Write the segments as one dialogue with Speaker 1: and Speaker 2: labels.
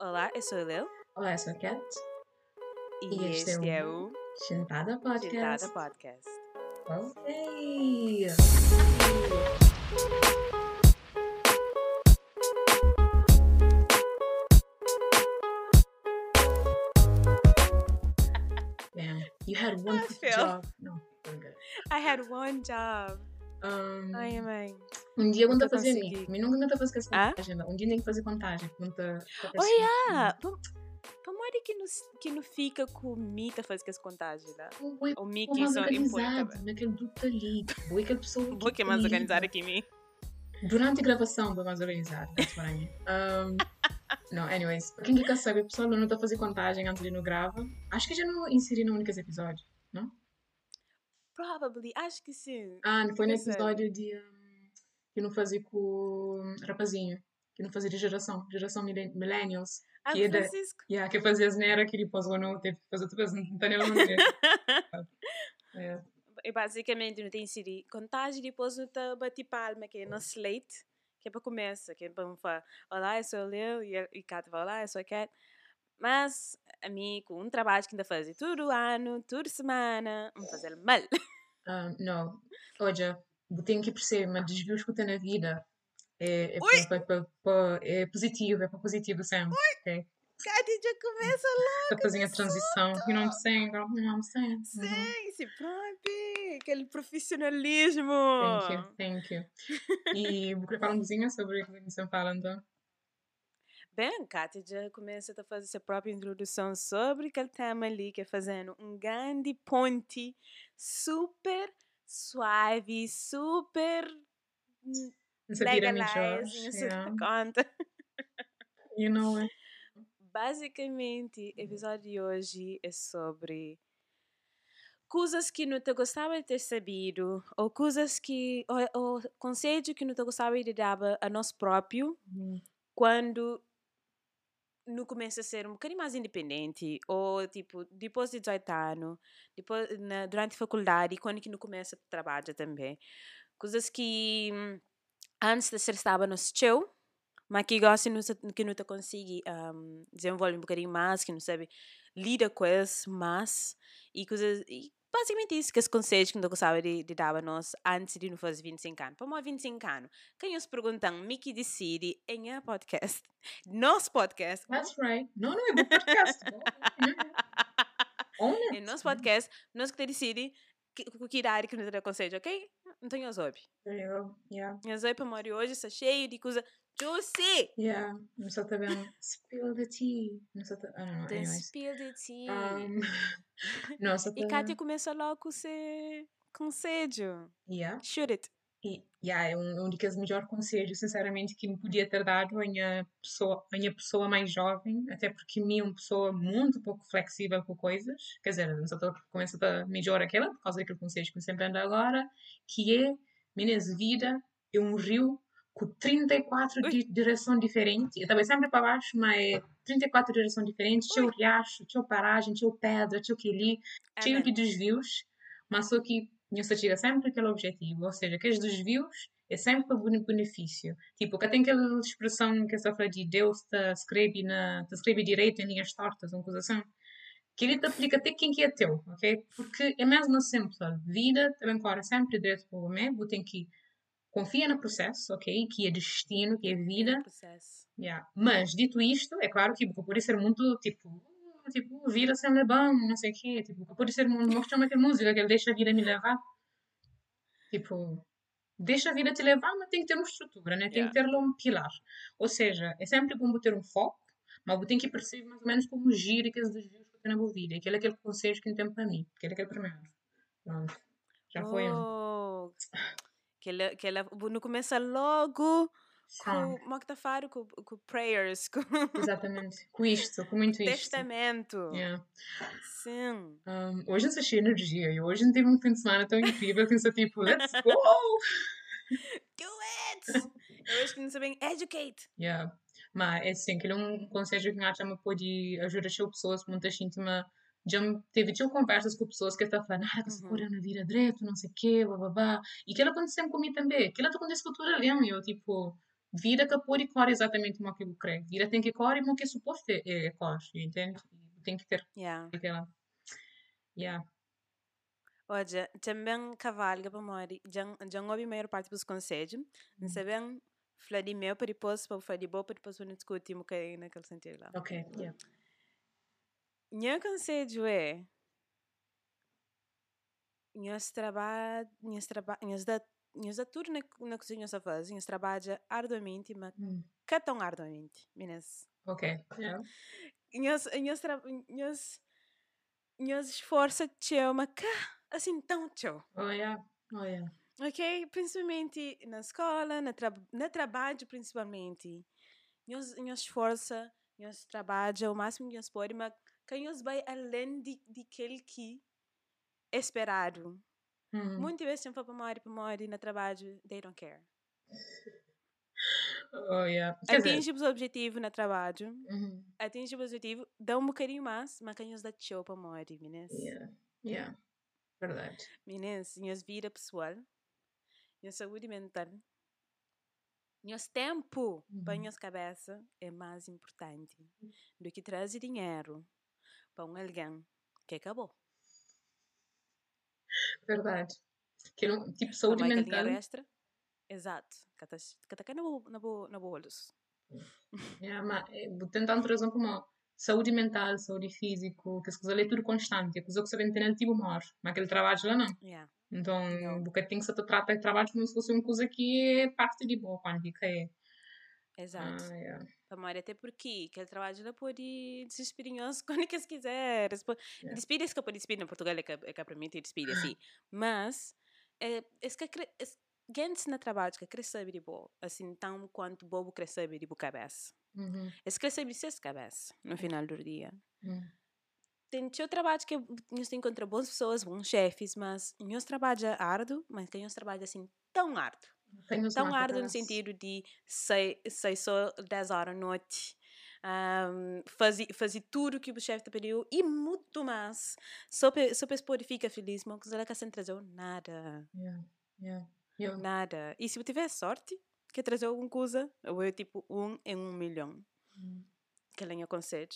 Speaker 1: Olá, eu sou a Lel
Speaker 2: Olá, eu sou a Cat
Speaker 1: e,
Speaker 2: E este
Speaker 1: este
Speaker 2: é o Gentada Podcast.
Speaker 1: Gentada Podcast.
Speaker 2: Ok. Damn, you had one
Speaker 1: I
Speaker 2: job. No, we're good.
Speaker 1: I had one job.
Speaker 2: Um,
Speaker 1: Ai, mãe.
Speaker 2: Um dia quando eu fazer
Speaker 1: consegui.
Speaker 2: mim, mim nunca nunca fazer essa
Speaker 1: Ah?
Speaker 2: contagem. Um dia tem que fazer contagem. Pergunta.
Speaker 1: Oh, yeah. Que não, que não fica com o Mita fazer essa contagem, né?
Speaker 2: Oi,
Speaker 1: O Mickey só impõe também.
Speaker 2: naquele duplo ali. Boa aquela pessoa.
Speaker 1: Vou que é mais aqui em mim.
Speaker 2: Durante a gravação, vou mais I mean. Um, não, anyways. Pra quem quer saber, pessoal, não estou a fazer contagem antes de não grava. Acho que já não inseri no único episódio.
Speaker 1: Probably, acho que sim.
Speaker 2: Ah, foi no
Speaker 1: é.
Speaker 2: episódio de. um, que não fazia com o rapazinho. Que não fazia de geração. Geração millen- Millennials.
Speaker 1: Ah,
Speaker 2: Que é da-
Speaker 1: Francisco.
Speaker 2: Yeah, que fazia as nera que ele posou no. Teve que fazer outra vez. Não tá nem a ver. É.
Speaker 1: E basicamente não tem inseri contagem depois não tá bate palma, que é no slate, que é para começar, que é para falar, olá, eu sou o Leo, e e Kat vai, olá, eu sou a Kat. Mas, a mim, com um trabalho que ainda fazer todo ano, toda semana, vamos fazer mal.
Speaker 2: Um, não, olha, tenho que perceber, mas desvios que eu tenho na vida é, é, pa- pa- pa- é positivo, é para positivo sempre. ok?
Speaker 1: Kat já começa
Speaker 2: Para fazer a transição. You know what I'm saying, girl? You know what I'm saying? Uhum.
Speaker 1: Sim, pronto, aquele profissionalismo.
Speaker 2: Thank you, thank you. E vou falar um pouquinho sobre o que você está falando.
Speaker 1: Bem, Kátia já começa a fazer sua própria introdução sobre aquele tema ali, que é fazendo um grande ponte super suave, super
Speaker 2: Essa
Speaker 1: não
Speaker 2: Yeah.
Speaker 1: conta.
Speaker 2: You know it.
Speaker 1: Basicamente, o episódio de hoje é sobre coisas que não te gostava de ter sabido, ou coisas que, ou, ou conselho que não te gostava de dar a nós próprio,
Speaker 2: Uhum.
Speaker 1: quando não começa a ser um bocadinho mais independente, ou tipo, depois de 18 anos, depois, na, durante a faculdade, quando que não começa a trabalhar também. Coisas que hum, antes de ser estava no seu, mas que gosta que não te consegue um, desenvolver um bocadinho mais, que não sabe lida com isso mais, e coisas... E, Basicamente isso que os conselhos que eu gostava de, de dar a nós antes de não fazer 25 anos. Para mais 25 anos, quem nos perguntam, Mickey decide em a podcast, nosso podcast,
Speaker 2: That's right. Não, não, é bom podcast. Bom, Own it.
Speaker 1: em nosso podcast, nós que decide que, que, idade que nos dá conselho, ok? Obi.
Speaker 2: There you go. Yeah.
Speaker 1: As obi para morrer hoje está cheio de coisa juicy.
Speaker 2: Yeah. Não só tá vendo. Spill the tea. Não só tá. I don't know.
Speaker 1: The
Speaker 2: Anyways.
Speaker 1: spill the tea.
Speaker 2: Um, não, só tá.
Speaker 1: E Kátia começa logo com ser conselho.
Speaker 2: Yeah.
Speaker 1: Shoot it.
Speaker 2: E yeah, é um, um dos melhores conselhos, sinceramente, que me podia ter dado a minha pessoa, a minha pessoa mais jovem, até porque me é uma pessoa muito pouco flexível com coisas. Quer dizer, não só estou começa a melhor aquela, por causa daquele conselho que eu sempre ando agora, que é, meninas, vida é um rio com 34
Speaker 1: Ui.
Speaker 2: di direções diferentes. Eu estava sempre para baixo, mas é 34 direções diferentes. Tinha o riacho, tinha paragem, tinha pedra, tinha aquele cheio
Speaker 1: Amen.
Speaker 2: de desvios, mas só que não se chega sempre àquele objetivo, ou seja, aqueles desvios é sempre para bene- benefício. Tipo, cá tem aquela expressão que essa fala de Deus te escreve, na, te escreve direito em linhas tortas, uma coisa assim, que ele te aplica até quem que é teu, ok? Porque é mesmo simples, olha, vida também corre sempre direito para o homem, tem que confiar no processo, ok? Que é destino, que é vida,
Speaker 1: Processo.
Speaker 2: Yeah. Mas, dito isto, é claro que pode ser muito, tipo, tipo, vira sem lebão, não sei o quê, tipo, pode ser, nós chamamos aquela música, que ele deixa a vida me levar. Tipo, deixa a vida te levar, mas tem que ter uma estrutura, né? Tem
Speaker 1: Yeah.
Speaker 2: que ter um pilar. Ou seja, é sempre bom ter um foco, mas você tem que perceber mais ou menos como gira aqueles desvios que tem na vida. Aquele é aquele conselho que tem para mim, aquele é aquele primeiro. Pronto. Já foi um.
Speaker 1: Que ela, que ela não começa logo
Speaker 2: Strong.
Speaker 1: com, é que tá falando? com, com prayers, com
Speaker 2: Exatamente. Com isto, com muito isto.
Speaker 1: testamento.
Speaker 2: Yeah.
Speaker 1: Sim.
Speaker 2: Um, hoje eu sou cheia de energia e hoje não tive um fim de semana tão incrível que eu sou tipo, let's go!
Speaker 1: Do it! Eu acho que não sabem educate.
Speaker 2: Yeah. Mas é assim, aquele é um conselho que a já me pode ajudar as pessoas, muitas íntimas. Já teve já conversas com pessoas que estão falando, ah, que se
Speaker 1: Uhum.
Speaker 2: na vida direito, não sei o quê, bababá. E aquilo acontece sempre comigo também. Aquilo acontece com toda a eu tipo, vida que pode cor exatamente como que eu creio. Vida tem que cor e o que é suposto é, é cor, entende? Tem que ter
Speaker 1: Yeah.
Speaker 2: aquela. Yeah.
Speaker 1: Olha, também cavalga para mori, já já ouvi a maior parte dos conselhos, não sabem falar de meu para depois para falar de bom para depois não discutir um bocadinho naquele sentido lá.
Speaker 2: Ok, yeah.
Speaker 1: Meu conselho é trabalha, nós dá nós dá tudo na, na cozinha nós faz, nós trabalha arduamente, mas
Speaker 2: Hum.
Speaker 1: que tão arduamente, meninas.
Speaker 2: Ok, yeah.
Speaker 1: Nós tra- nós nós esforça tchau, mas cá assim tão tchau.
Speaker 2: Oh, yeah. Oh, yeah.
Speaker 1: Ok? Principalmente na escola, na, tra na trabalho, principalmente. Nós, nós esforça, nós trabalha o máximo que nós pode, mas nós vai além de, de aquele que é esperado.
Speaker 2: Hum.
Speaker 1: Muitas vezes, para morrer, para morrer no trabalho, they don't care.
Speaker 2: Oh, yeah.
Speaker 1: Atinge os objetivos no trabalho,
Speaker 2: uhum.
Speaker 1: atinge o objetivo, dá um bocadinho mais, mas nós dá show para morrer, meninas.
Speaker 2: yeah. Yeah. Verdade.
Speaker 1: Meninas, nossa vida pessoal, nossa saúde mental, nosso tempo para
Speaker 2: Uhum.
Speaker 1: nossa cabeça é mais importante do que trazer dinheiro para um alguém que acabou.
Speaker 2: Verdade. Que não, tipo, saúde
Speaker 1: aquele
Speaker 2: mental.
Speaker 1: extra. Exato. Que está cá na bo- na bo- na bolos.
Speaker 2: Yeah, mas, é, outra razão como saúde mental, saúde físico, que as coisas é tudo constante. A coisa que você vem tendo tipo morre. Mas aquele trabalho lá não.
Speaker 1: Yeah.
Speaker 2: Então,
Speaker 1: Não.
Speaker 2: porque tem que se tratar de trabalho como se fosse uma coisa que é parte de boa, quando fica é.
Speaker 1: Exato.
Speaker 2: Ah, yeah.
Speaker 1: Para morrer até porque aquele trabalho não pode nós quando que se quiser.
Speaker 2: Yeah.
Speaker 1: Despedir-se que pode despedir na Portugal é que é que permite despedir assim. Mas é é que é gente na trabalho que cresce de boa, assim tão quanto bobo cresce de boa cabeça.
Speaker 2: Uhum.
Speaker 1: Esse cresce de seis cabeça no final do dia.
Speaker 2: Uhum.
Speaker 1: Tem seu trabalho que nós encontra boas pessoas, bons chefes, mas nós trabalha árduo, mas que nós trabalha assim tão árduo.
Speaker 2: Tenho
Speaker 1: Tão árduo no sentido de sair, sair só 10 horas à noite, um, fazer, fazer tudo que o chefe te pediu e muito mais. Só para só poder ficar feliz, mas ela que sem trazer nada.
Speaker 2: Yeah. Yeah. Eu,
Speaker 1: Nada. E se eu tiver sorte, que trazer alguma coisa, eu é tipo um em um milhão.
Speaker 2: Hum.
Speaker 1: Que ela aconselho.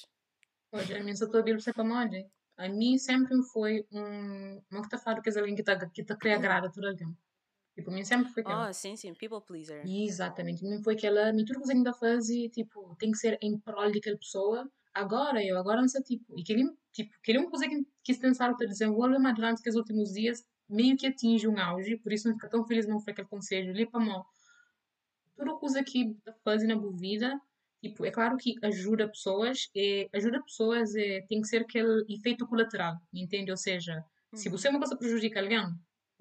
Speaker 2: Hoje, a minha tua Bíblia para onde? A mim sempre me foi um. Uma que tá falando que é alguém que está que tá querendo agradar todo alguém. Tipo, a mim sempre foi aquela.
Speaker 1: Oh, sim, sim, people pleaser.
Speaker 2: Exatamente, a mim foi aquela. Me tudo que você ainda faz, tipo, tem que ser em prol daquela pessoa. Agora, eu agora não sei, tipo. E queria, tipo, queria uma coisa que quis pensar para desenvolver, mas durante aqueles últimos dias, meio que atinge um auge. Por isso, não fica tão feliz, não foi aquele conselho. Ali para mim, tudo coisa que faz na boa vida Tipo, é claro que ajuda pessoas, é, ajuda pessoas é, tem que ser aquele efeito colateral, entende? Ou seja, se você é uma coisa prejudica alguém,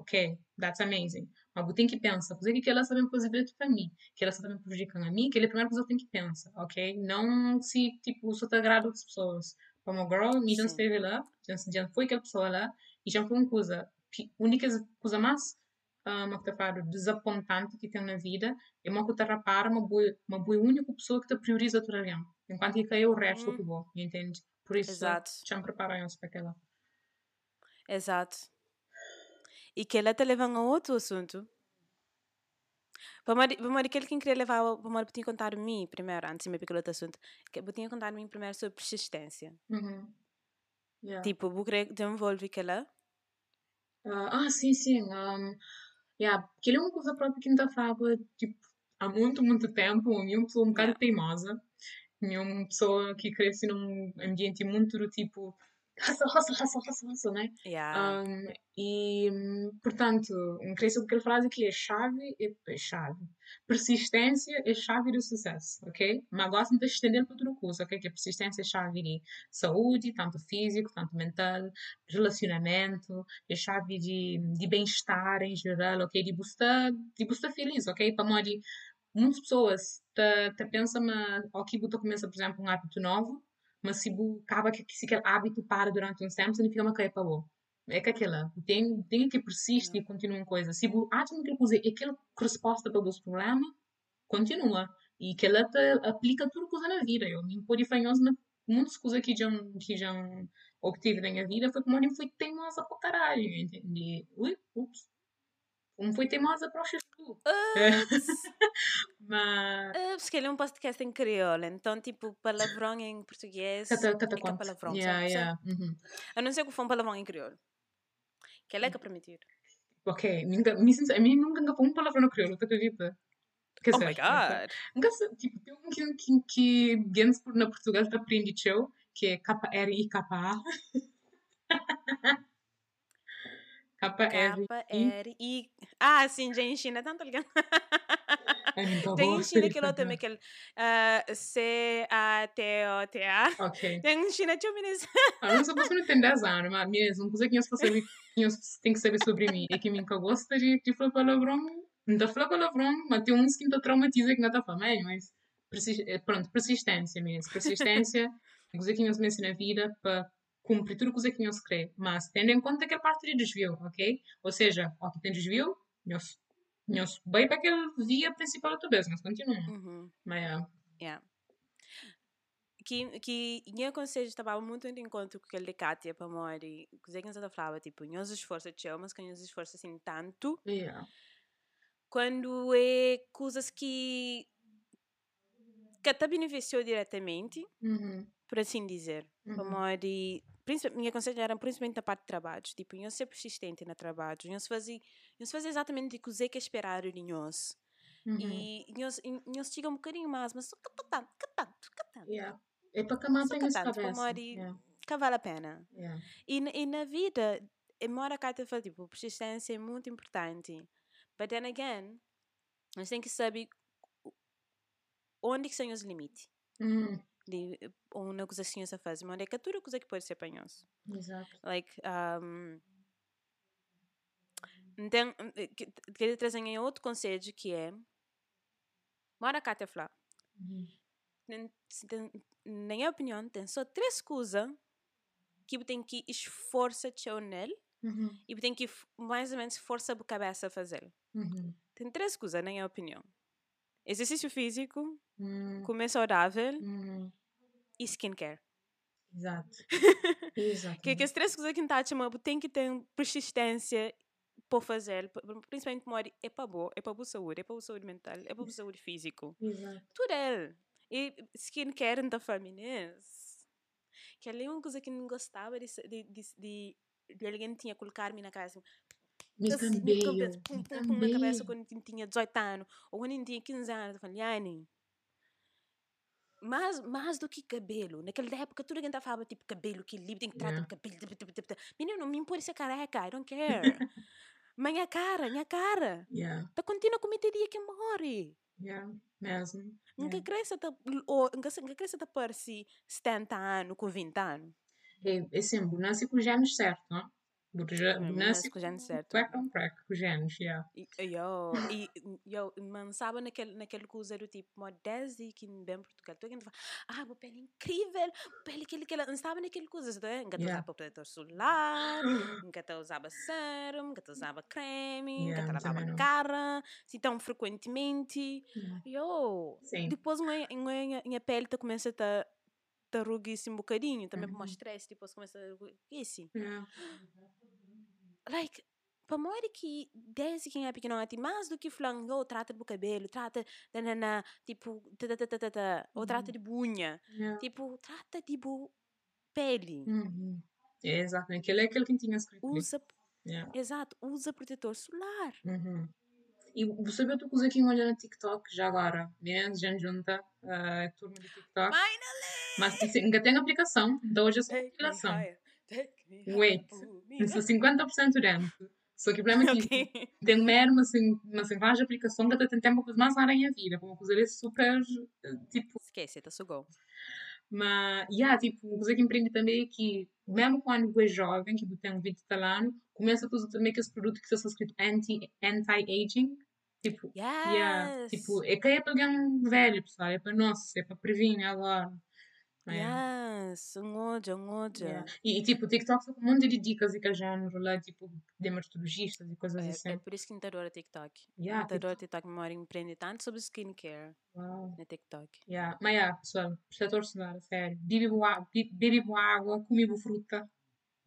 Speaker 2: ok, that's amazing. Mas você tem que pensar, por que ela sabe direito para mim, que ela sabe prejudicar a mim, que é a primeira coisa que tenho que pensar, ok? Não se, tipo, só te agrada outras pessoas. Como girl, me já esteve lá, já, já foi aquela pessoa lá, e já foi uma coisa, pi- única coisa mais ah, uma coisa claro, desapontante que tem na vida é uma coisa rapar uma boa uma boa única pessoa que te prioriza alguém enquanto que cai o resto
Speaker 1: Hum.
Speaker 2: que bom entende por isso
Speaker 1: Exato.
Speaker 2: já me preparam-se para aquela
Speaker 1: Exato. E que ela te leva a outro assunto. Vamos aquele que queria levar, vamos tinha contar mim primeiro, antes de me pegar outro assunto. Que eu tinha contar mim primeiro sobre persistência.
Speaker 2: Uhum. Yeah.
Speaker 1: Tipo, eu queria desenvolver aquela.
Speaker 2: Ah, ah, sim, sim. Um, yeah, aquilo é uma coisa própria que ainda falava, tipo, há muito, muito tempo. Minha pessoa um bocado
Speaker 1: Yeah.
Speaker 2: teimosa. Minha uma pessoa que cresce num ambiente muito do tipo, raça, raça, raça, raça, raça, né?
Speaker 1: Yeah.
Speaker 2: Um, e, portanto, um cresce com aquela frase que é chave, é, é chave. Persistência é chave do sucesso, ok? Mas gosto de estender para outra coisa, ok? Que a persistência é chave de saúde, tanto físico, tanto mental, relacionamento, é chave de, de bem-estar em geral, ok? De buscar, de buscar feliz, ok? Para modo muitas pessoas te, te pensam, mas, ok, você começa, por exemplo, um hábito novo, mas se você acaba que se aquele hábito para durante um tempo, significa uma para bom. É que aquela, tem, tem que persiste e continua uma coisa. Se você acha que aquela coisa é aquela resposta para os problemas, continua. E que ela aplica tudo coisa na vida. Eu me pode fanhoso na muitas coisas que já, que já obtive na minha vida foi como eu fui teimosa para caralho, entende? Ui, ups. Como foi teimosa para o chuchu. Mas.
Speaker 1: que ele é um podcast em crioulo, então, tipo, palavrão em português
Speaker 2: Cata, cata
Speaker 1: é é
Speaker 2: conta.
Speaker 1: palavrão,
Speaker 2: Yeah,
Speaker 1: sabe?
Speaker 2: yeah. uhum.
Speaker 1: A não ser que for um palavrão em crioulo. Que é que é permitido.
Speaker 2: Ok, nunca, a mim nunca me um palavrão no crioulo, tu acredita? Quer
Speaker 1: Oh
Speaker 2: dizer,
Speaker 1: my god!
Speaker 2: Nunca tipo, tem um que, que, que Gens por na Portugal está aprendeu, que é KRI-KA. KRI.
Speaker 1: K-R-I. Ah, sim, já em China, tanto ligado.
Speaker 2: Ai, nunca
Speaker 1: Tem
Speaker 2: vou
Speaker 1: em China
Speaker 2: ser
Speaker 1: aquele aquele ah, C-A-T-O-T-A.
Speaker 2: Ok.
Speaker 1: Tem em China, deixa eu me dizer.
Speaker 2: Ah, não sou pessoa não tem 10 anos, mas mesmo, coisa que eu saber, que que saber sobre mim é que nunca gosta de, de falar palavrão, não está falar palavrão, mas tem uns que me traumatizam que não falando, é, mas persis- eh, pronto, persistência mesmo, persistência, coisa que eu penso na vida para cumprir tudo coisa que eu quer, mas tendo em conta que é parte de desvio, ok? Ou seja, aqui tem desvio, nós, nós vai para aquela via principal vez, nós continuamos,
Speaker 1: Uhum.
Speaker 2: mas é,
Speaker 1: Yeah. Que, que eu conselho estava muito em encontro com aquele de Kátia para. Coisa que eu falava, tipo, se esforça, tchau, mas que se esforça assim tanto.
Speaker 2: yeah.
Speaker 1: Quando é coisas que. que te beneficiou diretamente,
Speaker 2: Uhum.
Speaker 1: por assim dizer. Para
Speaker 2: Uhum.
Speaker 1: Minha conselho era principalmente da parte de trabalho. Tipo, não ser persistente no trabalho. Não se fazer, se fazer exatamente o que você quer esperar de nós.
Speaker 2: Uhum.
Speaker 1: E nós, nós chega um bocadinho mais, mas só que tanto, que tanto, que tanto.
Speaker 2: Yeah. É para que a malta
Speaker 1: Só
Speaker 2: tenha
Speaker 1: que
Speaker 2: essa
Speaker 1: tanto, para
Speaker 2: cabeça.
Speaker 1: morrer.
Speaker 2: Yeah.
Speaker 1: que vale a pena.
Speaker 2: Yeah.
Speaker 1: E, na- e na vida, embora cá te fala, tipo, persistência é muito importante. But then again, nós temos que saber o- onde que são os limites
Speaker 2: Uhum.
Speaker 1: De uma coisa assim a fazer. Onde é que tudo coisa que pode ser nós.
Speaker 2: Exato.
Speaker 1: Like, um, então, que- queria trazer em outro conselho que é, mora cá te falar,
Speaker 2: Uhum.
Speaker 1: se na minha opinião, tem só três coisas que tem que esforçar seu nele
Speaker 2: Uhum.
Speaker 1: e tem que mais ou menos força a cabeça a fazer.
Speaker 2: Uhum.
Speaker 1: Tem três coisas, na minha opinião. Exercício físico,
Speaker 2: Uhum.
Speaker 1: comer saudável
Speaker 2: Uhum.
Speaker 1: e skincare.
Speaker 2: Exato. Exato.
Speaker 1: Que, que as três coisas que está chamando tem que ter persistência por fazer, principalmente mori é para boa, é para boa saúde, é para boa saúde mental, é para boa saúde físico.
Speaker 2: Exato.
Speaker 1: Tudo é. E skincare da família. Que ali é uma coisa que não gostava de, de, de, de, de alguém tinha colocar-me na casa assim,
Speaker 2: Me
Speaker 1: assim,
Speaker 2: também.
Speaker 1: minha cabeça, pum, pum, pum, na cabeça quando tinha 18 anos ou quando tinha 15 anos. Eu falei, Yani, mais, mais do que cabelo. Naquela época, tudo alguém falava tipo cabelo, que livre, tem que tratar
Speaker 2: Yeah.
Speaker 1: de cabelo. tip, tip, tip. Menino, não me importa ser careca, I don't care. Mas minha cara, minha cara.
Speaker 2: Yeah.
Speaker 1: Tá contínua com dia que morre.
Speaker 2: Yeah. Mesmo.
Speaker 1: Nunca
Speaker 2: Yeah.
Speaker 1: cresce, tá, ou nunca cresce, tá parece 70 anos, com 20 anos.
Speaker 2: É, é sempre, nasce com os genes certos, não? Crack, com os genes, yeah.
Speaker 1: E yo, e yo, man, sabe naquele, naquele coisa do tipo, mo desde que bem Portugal, mundo fala, ah, uma pele incrível, pele que ele, que não sabe naquele coisa, né? Nunca
Speaker 2: Yeah.
Speaker 1: usava protetor solar, nunca usava sérum, nunca usava creme, nunca lavava a cara, se tão frequentemente. Yo,
Speaker 2: Sim.
Speaker 1: depois minha, minha, minha pele tá começa a tá, ruguice um bocadinho, também por
Speaker 2: Uhum.
Speaker 1: mais stress, depois começa a ruguice
Speaker 2: Yeah.
Speaker 1: Like, para morrer que desde que é pequenote, mais do que falando, oh, trata do cabelo, trata da nana, tipo, ou trata de bunha, tipo, trata de pele.
Speaker 2: Uhum. É, exato. Aquele é aquele que tinha escrito.
Speaker 1: Usa, exato, usa protetor solar.
Speaker 2: Uhum. E você viu outra coisa que eu olhei no TikTok já agora? Menos gente junta a turma do TikTok.
Speaker 1: Finally!
Speaker 2: Mas assim, ainda tem aplicação, então hoje é só
Speaker 1: Take
Speaker 2: Wait. Eu sou
Speaker 1: up.
Speaker 2: 50% dentro. Só que o problema é que
Speaker 1: Ok.
Speaker 2: tem merda, assim, mas em várias aplicações que até tem tempo mais rara em vida. Uma coisa ali super, eh, tipo,
Speaker 1: Esquece, tá sugou.
Speaker 2: mas, yeah, tipo, uma coisa que empreende também é que, mesmo quando é jovem, que tem 20 tal ano, começa a usar também aqueles produtos que são escritos anti- anti-aging. tipo, yeah,
Speaker 1: Yes!
Speaker 2: tipo, é que é para alguém velho, pessoal, é para nós, é para prevenir agora. É.
Speaker 1: Yes, um ódio, um ódio.
Speaker 2: Yeah. E, e, tipo, TikTok só com um monte de dicas e que já no lá, tipo, dermatologistas e coisas
Speaker 1: É,
Speaker 2: assim.
Speaker 1: é por isso que eu adoro TikTok.
Speaker 2: Yeah,
Speaker 1: Eu adoro
Speaker 2: TikTok.
Speaker 1: Memória empreende tanto sobre skincare
Speaker 2: Uau.
Speaker 1: no TikTok.
Speaker 2: Yeah. Mas, yeah, pessoal, protetor solar, sério. Bebe boa, be- bebe boa água, come boa fruta.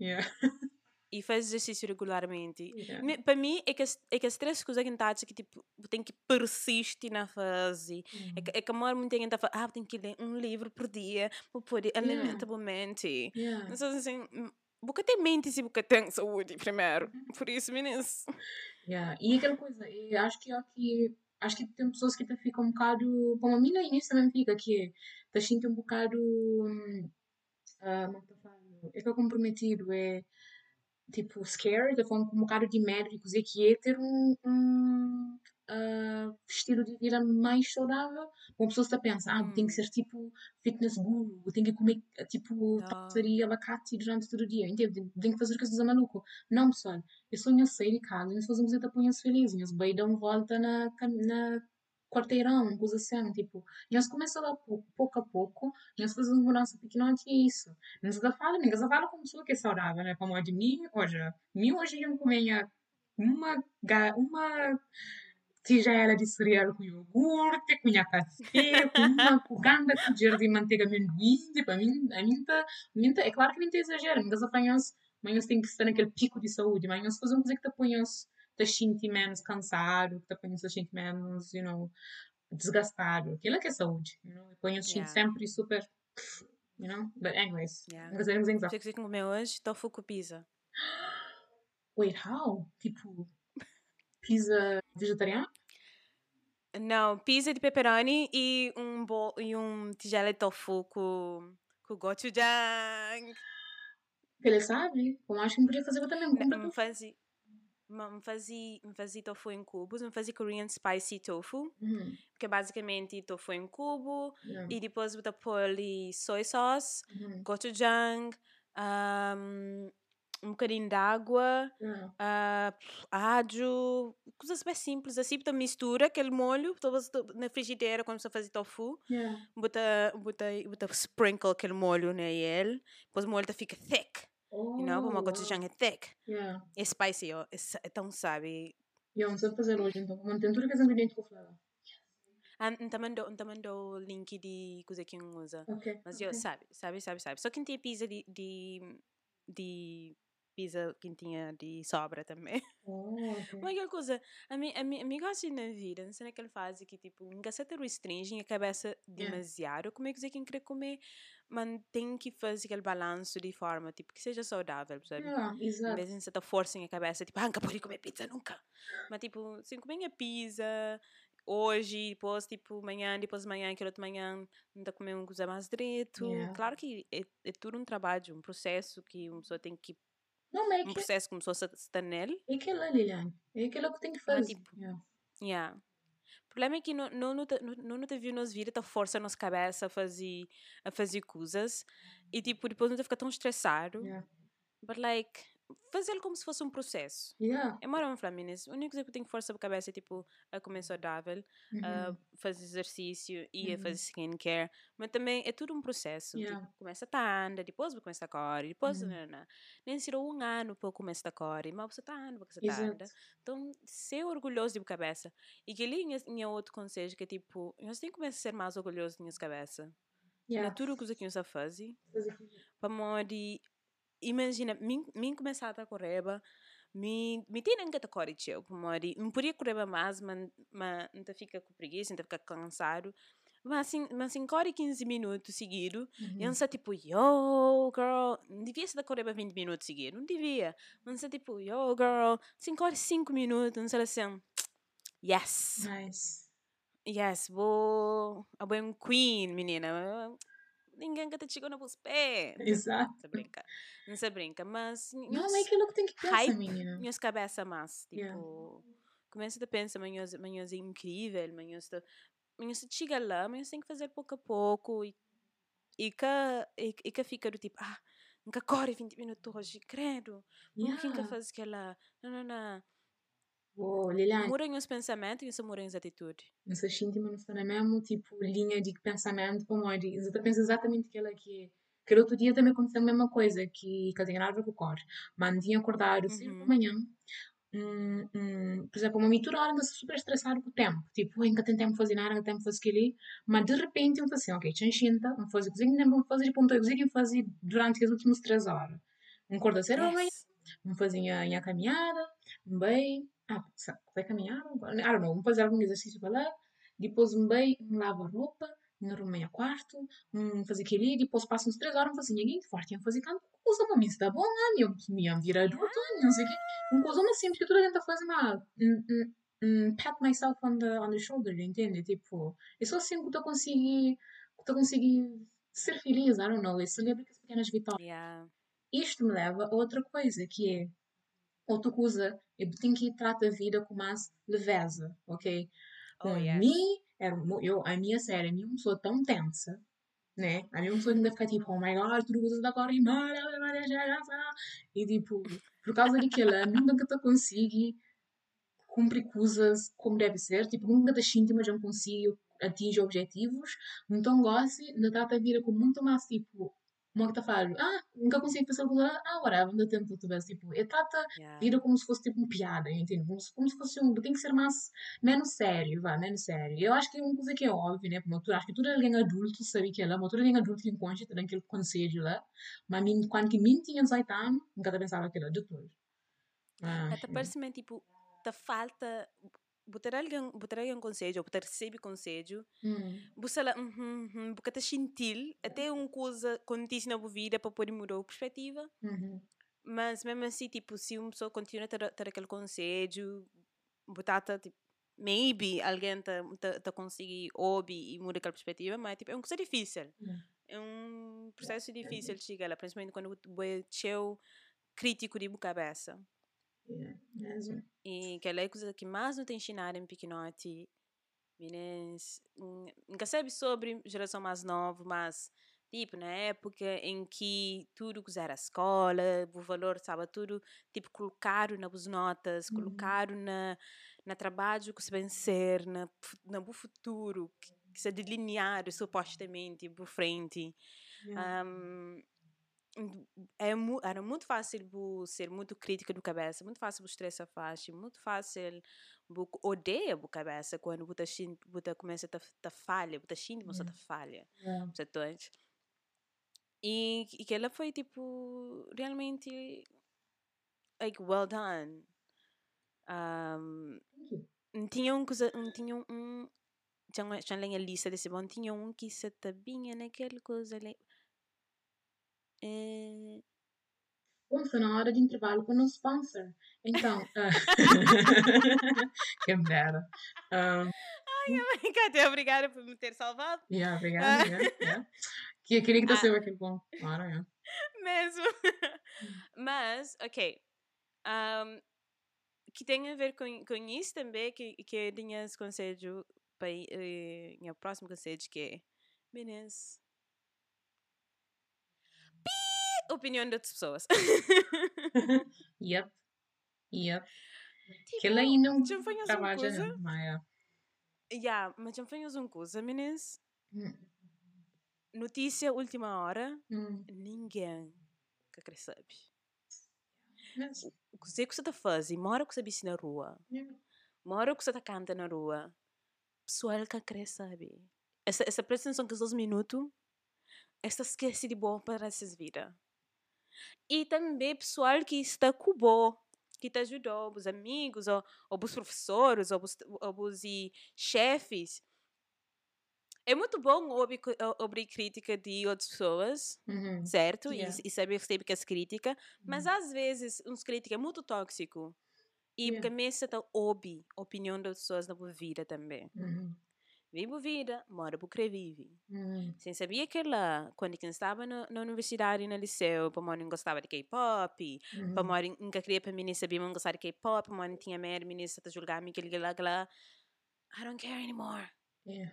Speaker 2: Yeah.
Speaker 1: e faz exercício regularmente.
Speaker 2: Yeah.
Speaker 1: Para mim, é que, é que as três coisas que tá, que tipo, tem que persistir na fase. É que, é que a maior muita gente fala, ah, tem que ler um livro por dia para poder alimentar a mente.
Speaker 2: Yeah.
Speaker 1: Então, assim, hum, Boca tem mente se boca tem saúde primeiro. Por isso, meninas.
Speaker 2: Yeah. E aquela coisa, eu acho que aqui, acho que tem pessoas que até ficam um bocado, como a mim no início também fica, que é, te sinto um bocado, hum, ah, como é que eu? É que é comprometido, é tipo scared, eu falo com um bocado de de dizer que é ter um, um ah, estilo de vida mais saudável. Uma pessoa está a pensar, ah, tem que
Speaker 1: Hum.
Speaker 2: ser tipo fitness guru, tem que comer tipo
Speaker 1: Não.
Speaker 2: passaria abacate durante todo o dia, entende? Tem, que fazer coisas a maluco. Não, pessoal, eu sonho sair de casa, nós fazemos até punhas felizes, nós bem dão volta na, na quarteirão, coisa assim, tipo, nós começamos lá pouco, pouco a pouco, nós fazemos mudança pequenote e é isso. Nós já fala, nós já fala como pessoa que é saudável, né? Como a de mim, hoje, mim hoje eu comia uma, uma tigela de cereal com iogurte, com café, com uma cuganda com de manteiga amendoim, tipo, a mim, a mim tá, a mim tá, é claro que a mim tá exagero, mas apanhas, mas tem que estar naquele pico de saúde, mas nós fazemos coisa que te apanhas, te sente menos cansado, que te apanhas, te sente menos, you know, desgastado, aquilo é que é saúde, you know, te
Speaker 1: Yeah.
Speaker 2: sempre super, you know, but anyways,
Speaker 1: Yeah.
Speaker 2: nós queremos
Speaker 1: O que você comeu hoje? Tofu com pizza.
Speaker 2: Wait, how? Tipo, pizza vegetariana?
Speaker 1: Não, pizza de pepperoni e um, bo e um tigela de tofu com, com gochujang.
Speaker 2: Ele sabe? Como acho que não podia fazer eu também. Compra
Speaker 1: Me fazia, me fazia, me tofu em cubos, me fazia Korean spicy tofu,
Speaker 2: Uhum,
Speaker 1: que é basicamente tofu em cubo,
Speaker 2: yeah,
Speaker 1: e depois põe ali soy sauce,
Speaker 2: uhum,
Speaker 1: gochujang, um, um bocadinho de água,
Speaker 2: yeah.
Speaker 1: ah, alho, coisas bem simples assim, então mistura aquele molho, na frigideira quando você faz tofu,
Speaker 2: Yeah.
Speaker 1: bota, bota, bota sprinkle aquele molho nele, depois o molho fica thick,
Speaker 2: Oh,
Speaker 1: you know, como gochujang é thick,
Speaker 2: Yeah.
Speaker 1: é spicy, ó, é, é tão sabe.
Speaker 2: Eu não sei fazer hoje, então. Mantém tudo que é ingrediente que eu falava.
Speaker 1: Mandou, não mandou o link de coisa que um usa,
Speaker 2: Ok.
Speaker 1: mas eu
Speaker 2: ok.
Speaker 1: sabe, sabe, sabe, sabe. Só quem tem pizza de, de, de pizza quem tinha de sobra também.
Speaker 2: Oh, ok.
Speaker 1: Mas aquela coisa, a mim, a mim, a mim gosta na vida, não sei naquela fase que tipo, nunca se restringe a cabeça demasiado, como é que você quem quer comer, mas tem que fazer aquele balanço de forma, tipo, que seja saudável, sabe?
Speaker 2: Yeah,
Speaker 1: Em
Speaker 2: exato.
Speaker 1: vez de você tá forçando a cabeça, tipo, ah, nunca pode comer pizza, nunca. Mas tipo, se comer a pizza hoje, depois, tipo, amanhã, depois de manhã, aquele outro manhã, não tá comendo uma coisa mais direito.
Speaker 2: Yeah.
Speaker 1: Claro que é, é tudo um trabalho, um processo que uma pessoa tem que,
Speaker 2: Não, é
Speaker 1: um
Speaker 2: que
Speaker 1: processo que uma pessoa está nele.
Speaker 2: é aquilo, Liliane. É aquilo que tem que
Speaker 1: Mas,
Speaker 2: fazer.
Speaker 1: tipo,
Speaker 2: Yeah.
Speaker 1: Yeah. O problema é que não, não, não, te- não, não, te viu nos vida, tá força a nossa cabeça a fazer, a fazer coisas e tipo, depois não te fica tão estressado.
Speaker 2: Yeah.
Speaker 1: But like, fazê-lo como se fosse um processo.
Speaker 2: Yeah.
Speaker 1: É para mim. A única coisa que tenho força a cabeça é tipo, a comer saudável, a
Speaker 2: Uhum.
Speaker 1: fazer exercício e a
Speaker 2: Uhum.
Speaker 1: fazer skincare. Mas também é tudo um processo.
Speaker 2: Yeah.
Speaker 1: Tipo, começa a anda, depois vai começar a correr, depois.
Speaker 2: Uhum.
Speaker 1: Não, não. Nem se um ano para começar a correr, mas você porque você
Speaker 2: Exato.
Speaker 1: anda. Então, ser orgulhoso de cabeça. E que ali tinha outro conselho que é tipo, nós temos que começar a ser mais orgulhosos de cabeça.
Speaker 2: Yeah.
Speaker 1: Na tudo o que nós a fazer.
Speaker 2: Fazer aquilo.
Speaker 1: Para modo imagina, mim, mim começar a correr, me, me tem que correr, tio. Para modo, não podia correr mais, mas, mas não fica com preguiça, não fica cansado. Mas assim, mas assim, corre 15 minutos seguido, e
Speaker 2: Uhum.
Speaker 1: não sei tipo, yo, girl, não devia ser correr para 20 minutos seguido, não devia. Mas sei tipo, yo, girl, assim, corre 5 minutos, não sei assim, yes,
Speaker 2: Nice.
Speaker 1: yes, vou, a boa queen, menina. Ninguém que te chegou nos pés.
Speaker 2: Exato.
Speaker 1: Não se brinca, não se brinca, mas
Speaker 2: Não, é aquilo que tem que pensar,
Speaker 1: hype,
Speaker 2: menina.
Speaker 1: minhas cabeça mais, tipo,
Speaker 2: Yeah.
Speaker 1: começa a pensar, manhãs, manhãs é incrível, manhãs manhãs chega lá, manhãs tem que fazer pouco a pouco e e que, e, e que fica do tipo, ah, nunca corre 20 minutos hoje, credo, como que nunca
Speaker 2: Yeah.
Speaker 1: faz aquela, não, não, não,
Speaker 2: Oh, Liliane,
Speaker 1: muda os pensamentos e você muda as atitudes.
Speaker 2: nessa íntima não está na mesma tipo linha de pensamento é de eu penso exatamente aquela que é. Que outro dia também aconteceu a mesma coisa que nada a ver com o cor. Mas tinha acordado cedo
Speaker 1: Uhum.
Speaker 2: da manhã hum, hum, por exemplo uma mitura hora anda super estressado com o tempo. Tipo ainda tem tempo fazer nada ainda tem tempo fazer aquilo mas de repente eu falei assim ok tinha xinta vou fazer cozinha não vou fazer ponto eu cozinha fazer durante as últimas três horas. Um acordo da manhã
Speaker 1: Yes.
Speaker 2: vamos fazer a, a caminhada, bem, ah, vai caminhar, I don't know, vamos fazer algum exercício para lá, depois bem, lava a roupa, me arrumei a quarto, um, fazer aquele, depois passo uns três horas, fazer ninguém forte, fazer canto, coisa uma missa, tá bom, né? Eu me virar adulto, não sei o quê, uma coisa uma simples que toda a gente tá um, um, um, pat myself on the, on the shoulder, entende? Tipo, é só assim que eu consigo, que eu consigo ser feliz, I don't know, e celebrar as pequenas vitórias.
Speaker 1: Yeah.
Speaker 2: Isto me leva a outra coisa, que é outra coisa, eu tenho que tratar a vida com mais leveza, ok?
Speaker 1: Oh, yes.
Speaker 2: mim, era, eu, a minha série, a minha pessoa tão tensa, né? A minha pessoa ainda fica tipo, oh my god, tudo coisa da e já, já. E tipo, por causa daquilo, nunca que eu consigo cumprir coisas como deve ser, tipo, nunca das íntimas eu consigo atingir objetivos, então gosto de tratar a vida com muito mais tipo, uma que tá falando, ah, nunca consigo fazer coisa, ah, whatever, ainda tempo tu vês, tipo, eu trato a
Speaker 1: Yeah.
Speaker 2: vida como se fosse tipo uma piada, entende? Como se, como se fosse um, tem que ser mais, menos sério, vá, menos sério. Eu acho que é uma coisa que é óbvia, né? Porque eu acho que todo alguém adulto sabe que é lá, mas todo alguém adulto que encontra daquele conselho lá, mas mim, quando que mim tinha 18 anos, nunca pensava que era de todo. Ah,
Speaker 1: Até parece-me, tipo, te falta... Botar alguém, botar alguém conselho, ou botar conselho,
Speaker 2: hum,
Speaker 1: você lá, uhum, uhum, porque te sentir, até uma coisa acontece na vida para poder mudar a perspectiva,
Speaker 2: uhum,
Speaker 1: mas mesmo assim, tipo, se uma pessoa continua a ter, ter aquele conselho, botar tipo, maybe alguém tá, tá, tá conseguir ouvir e mudar aquela perspectiva, mas tipo, é uma coisa difícil. É um processo difícil de chegar lá, principalmente quando o é teu crítico de cabeça.
Speaker 2: Yeah, mesmo.
Speaker 1: E aquela é a coisa que mais não tem ensinado em pequenote. Meninas, nunca sabe sobre geração mais nova, mas tipo, na época em que tudo que era escola, o valor estava tudo, tipo, colocaram nas notas,
Speaker 2: Uhum.
Speaker 1: colocaram na, na trabalho que se vencer, na, na futuro, que, que se delinearam supostamente por frente.
Speaker 2: Yeah.
Speaker 1: Um, é, era muito fácil bu ser muito crítica do cabeça, muito fácil estressar fácil, muito fácil bu odeia bu cabeça quando bu tá começa a ta falha, bu tá shinto, você tá falha,
Speaker 2: Yeah.
Speaker 1: você tá e, e que ela foi tipo realmente like well done. Um, tinha um coisa, não tinha um tinha uma, lista desse bom, tinha um que se tabinha naquela coisa ali. Eh,
Speaker 2: Bom, está na hora de intervalo com o nosso sponsor. Então, ah, que merda. Um,
Speaker 1: Cátia, obrigada por me ter salvado.
Speaker 2: yeah, obrigada. Yeah, yeah. Que- Queria que tu
Speaker 1: Ah.
Speaker 2: saiba aquele bom. Claro, yeah.
Speaker 1: Mesmo. Mas, ok. Um, que tem a ver com, com isso também, que, que tinha esse conselho para eh, o próximo conselho que é meninas. Opinião de outras pessoas.
Speaker 2: Yep. Yep.
Speaker 1: tipo,
Speaker 2: Que ele não
Speaker 1: já foi uma
Speaker 2: trabalha,
Speaker 1: coisa.
Speaker 2: não. Mas, yeah.
Speaker 1: Yeah, mas já foi uma coisa, meninas.
Speaker 2: Hum,
Speaker 1: Notícia última hora,
Speaker 2: hum,
Speaker 1: ninguém que quer
Speaker 2: mas,
Speaker 1: O que você está fazendo, mora que você na rua.
Speaker 2: yeah.
Speaker 1: Mora que você tá canta na rua. Pessoal que quer saber. Essa, essa pretensão que dois minutos, essa esquece de boa para essas vidas. E também pessoal que está com boa, que te ajudou, os amigos, ou, ou os professores, ou os, ou os e chefes. É muito bom ouvir, ouvir crítica de outras pessoas,
Speaker 2: Uhum.
Speaker 1: certo? E,
Speaker 2: Yeah.
Speaker 1: e saber receber que as críticas. Mas
Speaker 2: Uhum.
Speaker 1: às vezes, uns críticas é muito tóxico. E
Speaker 2: Yeah.
Speaker 1: começa a ouvir a opinião das pessoas na tua vida também.
Speaker 2: Uhum.
Speaker 1: Vive a vida, mora por que vive.
Speaker 2: Uhum.
Speaker 1: Sem sabia que lá, quando eu estava na, na universidade e no liceu, para não gostava de K-pop, para
Speaker 2: Uhum.
Speaker 1: nunca queria para mim sabia não gostar de K-pop, para não tinha medo, menina a julgar-me, que lá, lá. I don't care anymore.
Speaker 2: Yeah.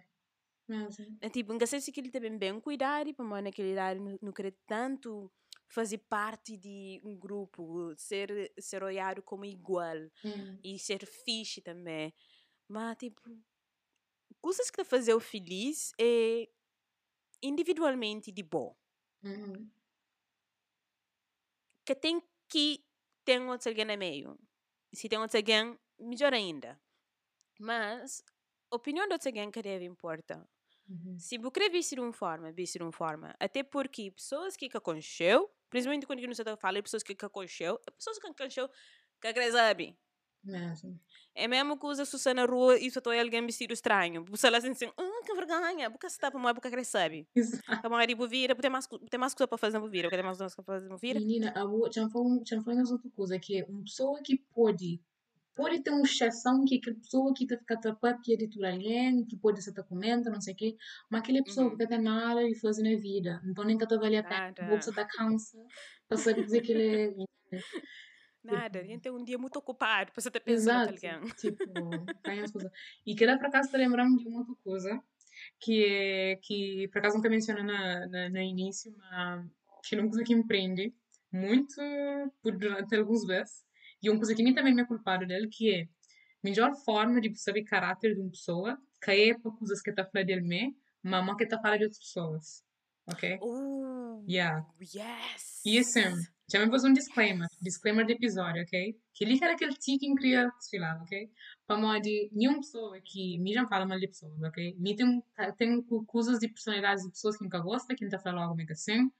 Speaker 2: Mas, yeah.
Speaker 1: É tipo, nunca sei se ele também bem cuidado, para mim naquele idade não, não querer tanto fazer parte de um grupo, ser, ser olhado como igual
Speaker 2: Yeah.
Speaker 1: e ser fixe também. Mas, tipo, coisas que te fazer o feliz é individualmente de bom.
Speaker 2: Uhum.
Speaker 1: Que tem que ter outro alguém no meio. Se tem outro alguém, melhor ainda. Mas, a opinião de outro alguém que deve importar.
Speaker 2: Uhum.
Speaker 1: Se você querer vestir de uma forma, vestir de uma forma. Até porque pessoas que que conheceu, Principalmente quando não se fala, pessoas que conheceu, pessoas que conheceu, que quer sabe.
Speaker 2: Mesmo.
Speaker 1: É mesmo que usa Susana na rua e só tem alguém vestido estranho. Você lá assim, ah, que vergonha, porque você tá para uma época que sabe.
Speaker 2: Exato.
Speaker 1: A mãe de vira, tem mais, tem mais coisa para fazer na vira, tem mais coisa para fazer na vira.
Speaker 2: Menina, a boa, já foi, foi outra coisa, que é uma pessoa que pode, pode ter uma exceção, que é aquela pessoa que está ficar tapando de alguém, que pode estar comendo, não sei o quê, mas aquela pessoa
Speaker 1: Uhum.
Speaker 2: que tem nada de fazer na vida, então nem que valer a pena, pessoa está cansa, para saber dizer que ele é...
Speaker 1: Nada, a gente tem um dia muito ocupado para você ter pensado
Speaker 2: Exato.
Speaker 1: em alguém.
Speaker 2: Tipo, tem as coisas. E que por acaso está lembrando de uma outra coisa que é que por acaso nunca mencionei na, na, no início, mas que é uma coisa que me prende muito por durante alguns vezes. E uma coisa que mim também me é culpado dele, que é a melhor forma de saber o caráter de uma pessoa, que é para coisas que está falando dele mesmo, mas não que está falando de outras pessoas. Ok?
Speaker 1: Uh,
Speaker 2: Yeah.
Speaker 1: yes!
Speaker 2: E assim, me fazer um disclaimer, disclaimer do episódio, ok? Que ele era aquele tio que queria desfilar, ok? Para modo de nenhuma pessoa que me já fala mal de pessoas, ok? Me tem, tem coisas de personalidades de pessoas que nunca gosta, que está falando algo assim,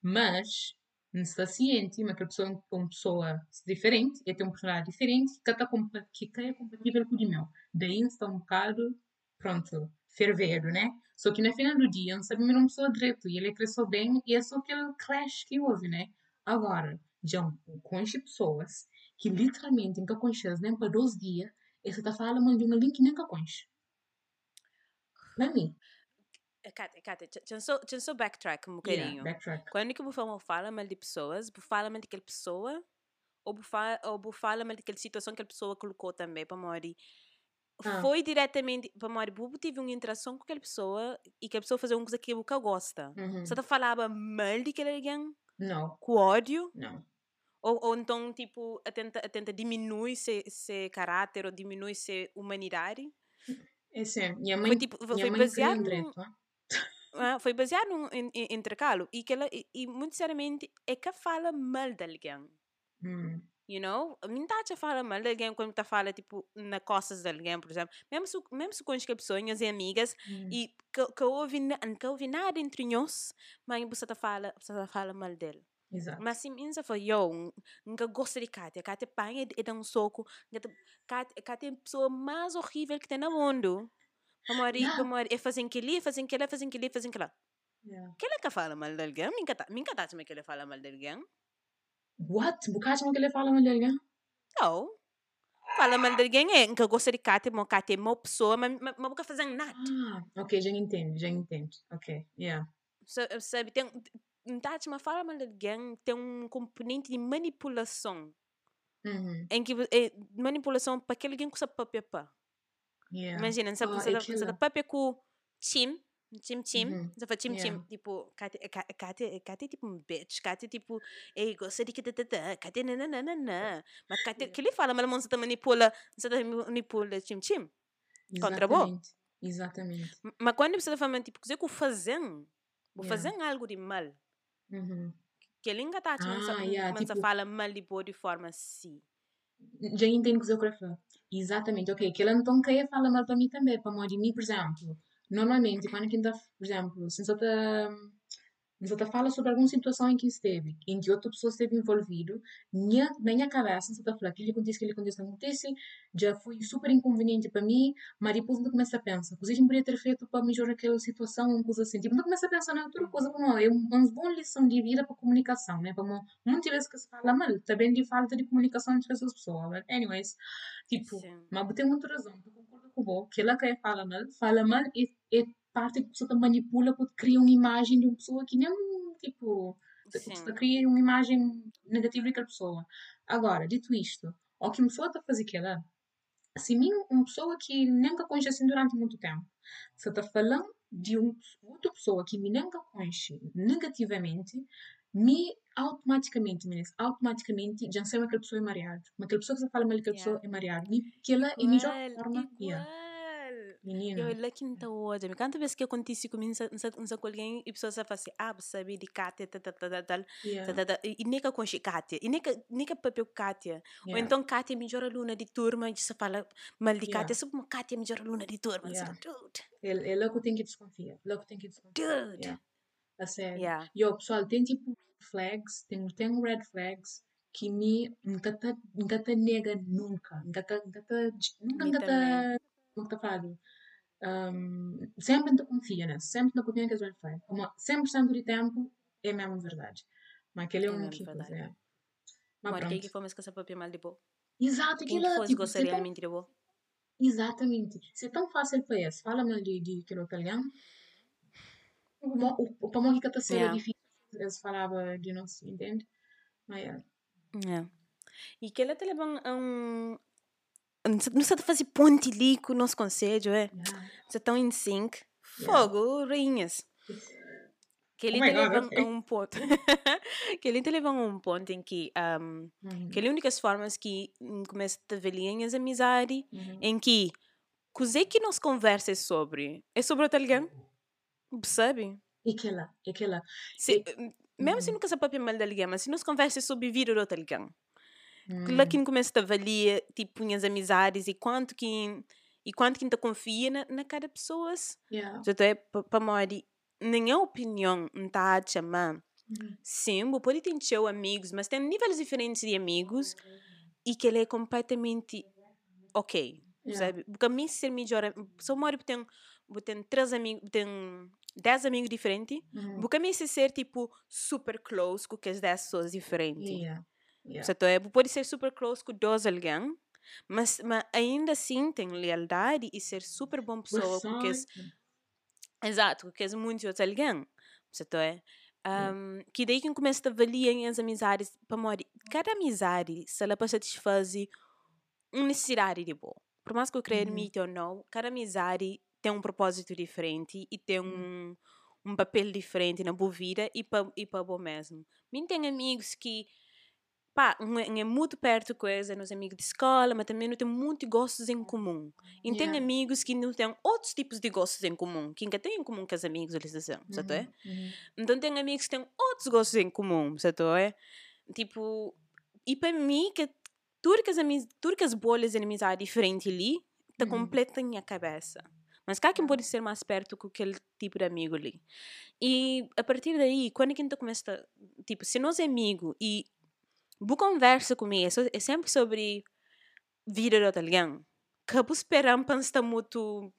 Speaker 2: mas não está ciente, mas aquela pessoa é uma pessoa diferente, e tem uma personalidade diferente, que, está, que é compatível com o meu. Daí está um bocado, pronto, fervendo, né? Só que no final do dia, não sabe mesmo uma pessoa direito, e ele cresceu bem, e é só aquele clash que houve, né? Agora, já conheço pessoas que literalmente nunca conheces nem para 12 dias, e você está falando de uma link que nunca conhece. Para mim.
Speaker 1: Cátia, Cátia, deixa eu só backtrack um
Speaker 2: Yeah,
Speaker 1: bocadinho.
Speaker 2: backtrack.
Speaker 1: Quando que você fala mal de pessoas, você fala mal daquela pessoa, ou você fala, ou você fala mal daquela situação que a pessoa colocou também, para morrer.
Speaker 2: Ah.
Speaker 1: Foi diretamente, para morrer, você teve uma interação com aquela pessoa e que a pessoa fazia uma coisa que você gosta.
Speaker 2: Uhum.
Speaker 1: Você tá falava mal de aquele alguém,
Speaker 2: Não,
Speaker 1: com ódio,
Speaker 2: não.
Speaker 1: ou, ou então, tipo, a tenta, a tenta diminuir seu, seu caráter ou diminuir sua humanidade.
Speaker 2: É assim, minha mãe,
Speaker 1: Foi, tipo,
Speaker 2: minha
Speaker 1: foi
Speaker 2: mãe
Speaker 1: baseado
Speaker 2: queria um
Speaker 1: num,
Speaker 2: direito, ah?
Speaker 1: Foi baseado num en- en- intercalo e que ela e, e muito sinceramente é que fala mal de alguém
Speaker 2: Hum,
Speaker 1: you know a mim tá a fala mal de alguém quando tá fala tipo na costas de alguém por exemplo mesmo se mesmo se conhece que pessoas e amigas
Speaker 2: hum.
Speaker 1: e que que ouve na- que nada entre nós mas você tá fala você tá fala mal dele
Speaker 2: Exato.
Speaker 1: mas se minha foi eu nunca gosto de Kátia Kátia panha e dá um soco Kátia é a pessoa mais horrível que tem no mundo vamos ali, é fazem aquilo, fazem aquilo, fazem aquilo, fazem aquilo.
Speaker 2: Yeah.
Speaker 1: Que ele que fala mal de alguém? Minha tá, minha tá que ele fala mal de alguém?
Speaker 2: What? Bukati mo que ele fala mal de alguém?
Speaker 1: Não. Fala mal de alguém é que eu gosto de Cátia, mas Cátia é uma pessoa, mas mas nunca fazem nada.
Speaker 2: Ah, ok, já entendo, já entendo. Ok, yeah.
Speaker 1: Sa- Sabe, tem, Tati, mas fala mal alguém tem um componente de manipulação.
Speaker 2: Uhum.
Speaker 1: Em que é manipulação para aquele alguém que sabe papel pá.
Speaker 2: Yeah.
Speaker 1: Imagina, você
Speaker 2: Ah,
Speaker 1: você papel com chim, chim,
Speaker 2: Uhum.
Speaker 1: você fala chim chim,
Speaker 2: Yeah.
Speaker 1: tipo, Cátia, Cátia é tipo um bitch, é tipo, ei, gosta de que Cátia nananana. Mas Cátia,
Speaker 2: Yeah.
Speaker 1: que ele fala, mas você tá manipula, você manipula chim chim. Contra bo?
Speaker 2: Exatamente.
Speaker 1: Mas quando você falando, tipo, que você fazem, vou fazer algo de mal,
Speaker 2: Uhum.
Speaker 1: que ele ainda tá, mas
Speaker 2: Ah, yeah,
Speaker 1: você
Speaker 2: tipo-
Speaker 1: fala mal de boa de forma assim.
Speaker 2: Já entendo o que eu quero falar. Exatamente, ok. Que ele então quer falar mal para mim também, para mim, por exemplo. Normalmente, quando a gente, tá- por exemplo, se você está Mas ela fala sobre alguma situação em que esteve, em que outra pessoa esteve envolvido, minha, na minha cabeça, você está falando, aquilo acontece, aquilo acontece, acontece, já foi super inconveniente para mim, mas depois não começa a pensar, coisa que poderia ter feito para melhorar aquela situação, uma coisa assim, tipo, não começa a pensar na outra coisa, como é uma boa lição de vida para comunicação, né, para muitas vezes que se fala mal, também de falta de comunicação entre as pessoas, but anyways, tipo,
Speaker 1: Sim.
Speaker 2: mas tem muita razão, eu concordo com o que ela quer falar mal, fala mal e, e parte que a pessoa te manipula para criar uma imagem de uma pessoa que nem, tipo,
Speaker 1: Sim.
Speaker 2: pessoa cria uma imagem negativa daquela pessoa. Agora, dito isto, ao que uma pessoa está a fazer aquela, se mim, uma pessoa que nunca conhece assim durante muito tempo, se está falando de um, outra pessoa que me nunca conhece negativamente, me automaticamente, meninas, automaticamente já sei que aquela pessoa é mareada. Aquela pessoa que fala mal daquela
Speaker 1: Yeah.
Speaker 2: pessoa é mareada. Que ela é a melhor
Speaker 1: Igual,
Speaker 2: forma. Yeah. Menina.
Speaker 1: Eu lá quinta hoje, me canta vez que acontece comigo, não sei com alguém e a pessoa sabe assim, ah, sabe de Kátia, tal, tal, tal, tal, e nem que Kátia, e nem que, que papel Kátia. Ou então Kátia é melhor aluna de turma, e você fala mal de. Kátia, sabe como Kátia é melhor aluna de turma? Você
Speaker 2: Yeah.
Speaker 1: Dude,
Speaker 2: É, é logo tem que desconfiar. Logo tem que desconfiar.
Speaker 1: dude.
Speaker 2: Yeah. A sério.
Speaker 1: Yeah.
Speaker 2: E o pessoal tem tipo flags, tem, tem red flags que me nunca te nega nunca. Nunca te, nunca te, nunca,
Speaker 1: Me
Speaker 2: nunca Um, sempre confia, né? Sempre confia que é red flag. Como 100% do tempo é mesmo verdade. Mas aquele é
Speaker 1: É
Speaker 2: um que
Speaker 1: verdade.
Speaker 2: é. Mas
Speaker 1: quem
Speaker 2: pronto.
Speaker 1: que fomos com essa papel mal de boa?
Speaker 2: Exato, aquilo é tipo,
Speaker 1: gostaria
Speaker 2: é tão,
Speaker 1: de boa?
Speaker 2: exatamente. Se é tão fácil para esse, fala-me ali de aquele italiano. O, mo- o, o para morrer que ser
Speaker 1: Yeah.
Speaker 2: difícil, eles falavam de nós, entende? Mas é.
Speaker 1: Yeah. E que ela te leva a um. Não sei fazer ponte ali com o nosso conselho, é?
Speaker 2: Yeah.
Speaker 1: Você tão em sync.
Speaker 2: Yeah.
Speaker 1: Fogo, rainhas. Que
Speaker 2: Oh
Speaker 1: ele
Speaker 2: my
Speaker 1: te leva a um ponto. que ele te leva a um ponto em que. Um,
Speaker 2: Uhum.
Speaker 1: que as únicas formas que hum, começa a velhinha as amizades
Speaker 2: Uhum.
Speaker 1: em que coisa que nós conversa sobre é sobre outro alguém. Percebe?
Speaker 2: E aquela, e aquela.
Speaker 1: Se,
Speaker 2: E-
Speaker 1: hum, mesmo se
Speaker 2: Uhum.
Speaker 1: nunca se papel mal alguém, mas se nós conversa sobre vida outro alguém.
Speaker 2: Hum.
Speaker 1: Lá que começa a avaliar tipo as amizades e quanto que e quanto que ainda confia na, na cada pessoa.
Speaker 2: Yeah.
Speaker 1: Já é para mori nenhuma opinião não está a chamar. Sim, você pode ter seu amigos, mas tem níveis diferentes de amigos e que ele é completamente ok,
Speaker 2: Yeah.
Speaker 1: sabe? Porque a mim ser melhor, se eu moro tem tem três amigos, tem dez amigos diferentes,
Speaker 2: Uhum.
Speaker 1: porque a mim se ser tipo super close com que as dez pessoas diferentes.
Speaker 2: Yeah. Yeah.
Speaker 1: É, pode ser super close com dois alguém, mas, mas ainda assim tem lealdade e ser super bom pessoa com que. Exato, porque é muito outro alguém. Certo? É? Um, que daí que começa a avaliar as amizades para morrer. Cada amizade, se ela para satisfazer uma necessidade de boa. Por mais que eu creia em
Speaker 2: Uhum.
Speaker 1: ou não, cada amizade tem um propósito diferente e tem um, um papel diferente na boa vida e para e para bom mesmo. Mim tem amigos que pá, um é, é muito perto coisa, nos amigos de escola, mas também não tem muitos gostos em comum. E tem
Speaker 2: Yeah.
Speaker 1: amigos que não têm outros tipos de gostos em comum, que ainda têm em comum com os amigos, eles dizem, certo é?
Speaker 2: Uhum. Uhum.
Speaker 1: Então tem amigos que têm outros gostos em comum, certo é? Tipo, e para mim, que tudo que as, amiz- tudo que as bolhas de amizade diferente ali, tá
Speaker 2: Uhum.
Speaker 1: completa minha cabeça. Mas cá quem pode ser mais perto com aquele tipo de amigo ali. E a partir daí, quando a gente começa, tipo, se nós é amigo e boa conversa comigo, é, sempre sobre vida outro alguém, que eu esperando para estar muito,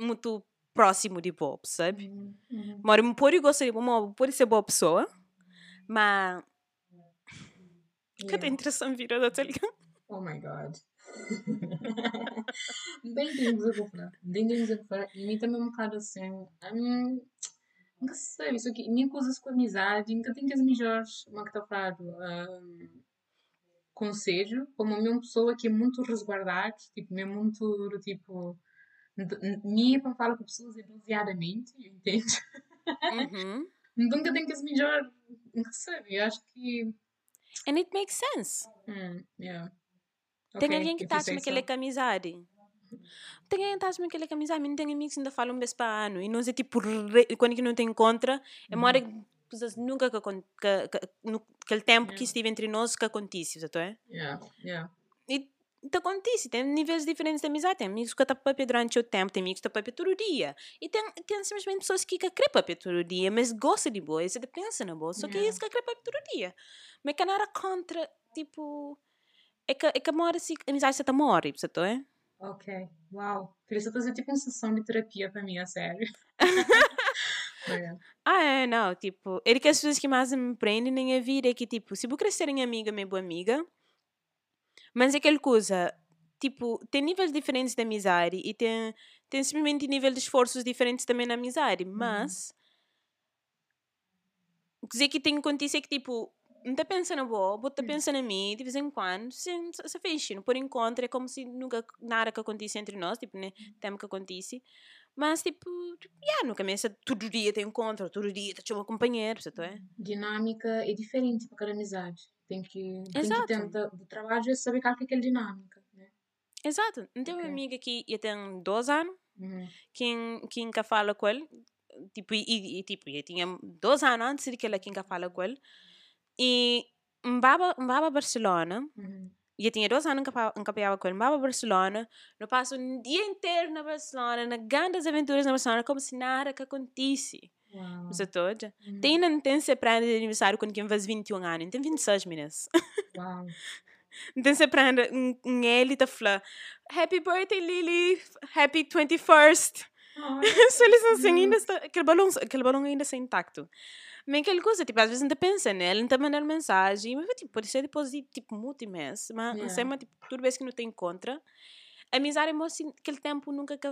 Speaker 1: muito próximo de Bob, sabe?
Speaker 2: Uhum. Uhum.
Speaker 1: Mora, me pode gostar de Bob, pode ser boa pessoa, mas que
Speaker 2: Yeah.
Speaker 1: tem interesse em vida outro alguém.
Speaker 2: Oh my god. Não tem falar. Não tem tempo de falar. E mim também um bocado assim. hum, nunca sei, isso aqui. Nem coisas com amizade. Nunca tenho que as melhores. Como é que está a falar? hum, conselho. Como a minha pessoa que é muito resguardada. Tipo, é muito do tipo. Minha para falar com pessoas é baseadamente. Entende?
Speaker 1: Uhum.
Speaker 2: Então nunca tenho que as melhores. Nunca sei. Eu acho que.
Speaker 1: And it makes sense.
Speaker 2: Hum, yeah.
Speaker 1: Tem
Speaker 2: Ok,
Speaker 1: alguém que está
Speaker 2: say
Speaker 1: achando que é. Tem alguém que está achando que ele é amizade. Não tem amigos que ainda falam um vez para ano. E não é tipo, re- quando que não tem contra, é uma hora que coisas nunca que, que, que, no, aquele tempo que
Speaker 2: Yeah.
Speaker 1: estive entre nós que acontece, certo é?
Speaker 2: Yeah, yeah.
Speaker 1: E te acontece, tem níveis diferentes de amizade. Tem amigos que estão para durante o tempo, tem amigos que estão para todo dia. E tem, tem simplesmente pessoas que querem para todo dia, mas gostam de boa, você pensa na boa. Só que
Speaker 2: Yeah.
Speaker 1: isso que querem para todo dia. Mas que nada contra, tipo. É que, é que a mora se a amizade se está morre, certo é?
Speaker 2: Ok, uau. Só fazer tipo uma sessão de terapia para mim, a sério. É.
Speaker 1: Ah, é, não, tipo, ele que as pessoas que mais me prendem na minha vida é que, tipo, se vou crescer em amiga, minha boa amiga, mas é aquela coisa, tipo, tem níveis diferentes de amizade e tem, tem simplesmente níveis de esforços diferentes também na amizade, mas o que dizer que tem que acontecer é que, tipo, não está pensando boa, ou está pensando em mim, de vez em quando, se, se fecha, não por encontro, é como se nunca nada que aconteça entre nós, tipo, né, tempo que acontece, mas, tipo, yeah, nunca todo dia tem encontro, todo dia está um companheiro, certo é?
Speaker 2: Dinâmica é diferente para cada amizade. Tem que, tem que
Speaker 1: Exato.
Speaker 2: tentar, o trabalho é saber qual que é aquela dinâmica. Né?
Speaker 1: Exato. Então, uma
Speaker 2: Ok.
Speaker 1: amiga que eu tenho 12 anos,
Speaker 2: Uhum.
Speaker 1: quem, quem nunca fala com ele, tipo, e, e, tipo, eu tinha 12 anos antes de que ela nunca fala com ele, e um baba, um baba Barcelona,
Speaker 2: Uhum.
Speaker 1: e eu tinha 12 anos que nunca pegava com ele, um baba Barcelona, eu passo um dia inteiro na Barcelona, na grandes aventuras na Barcelona, como se nada que acontece.
Speaker 2: Uau.
Speaker 1: Você toda?
Speaker 2: Hum.
Speaker 1: Tem não tem se prende de aniversário quando quem faz 21 anos, tem 26 meninas.
Speaker 2: Uau.
Speaker 1: Então se prende um, um ele tá falando Happy birthday Lily, happy 21st.
Speaker 2: Ai,
Speaker 1: Se eles assim ainda está, aquele balão, aquele balão ainda está intacto. Mas aquela coisa, tipo, às vezes não pensa não tá mandando mensagem, mas tipo, pode ser depois de tipo muito imenso, mas
Speaker 2: Yeah.
Speaker 1: não sei, mas tipo, toda vez que não tem contra, a amizade é assim, aquele tempo nunca que,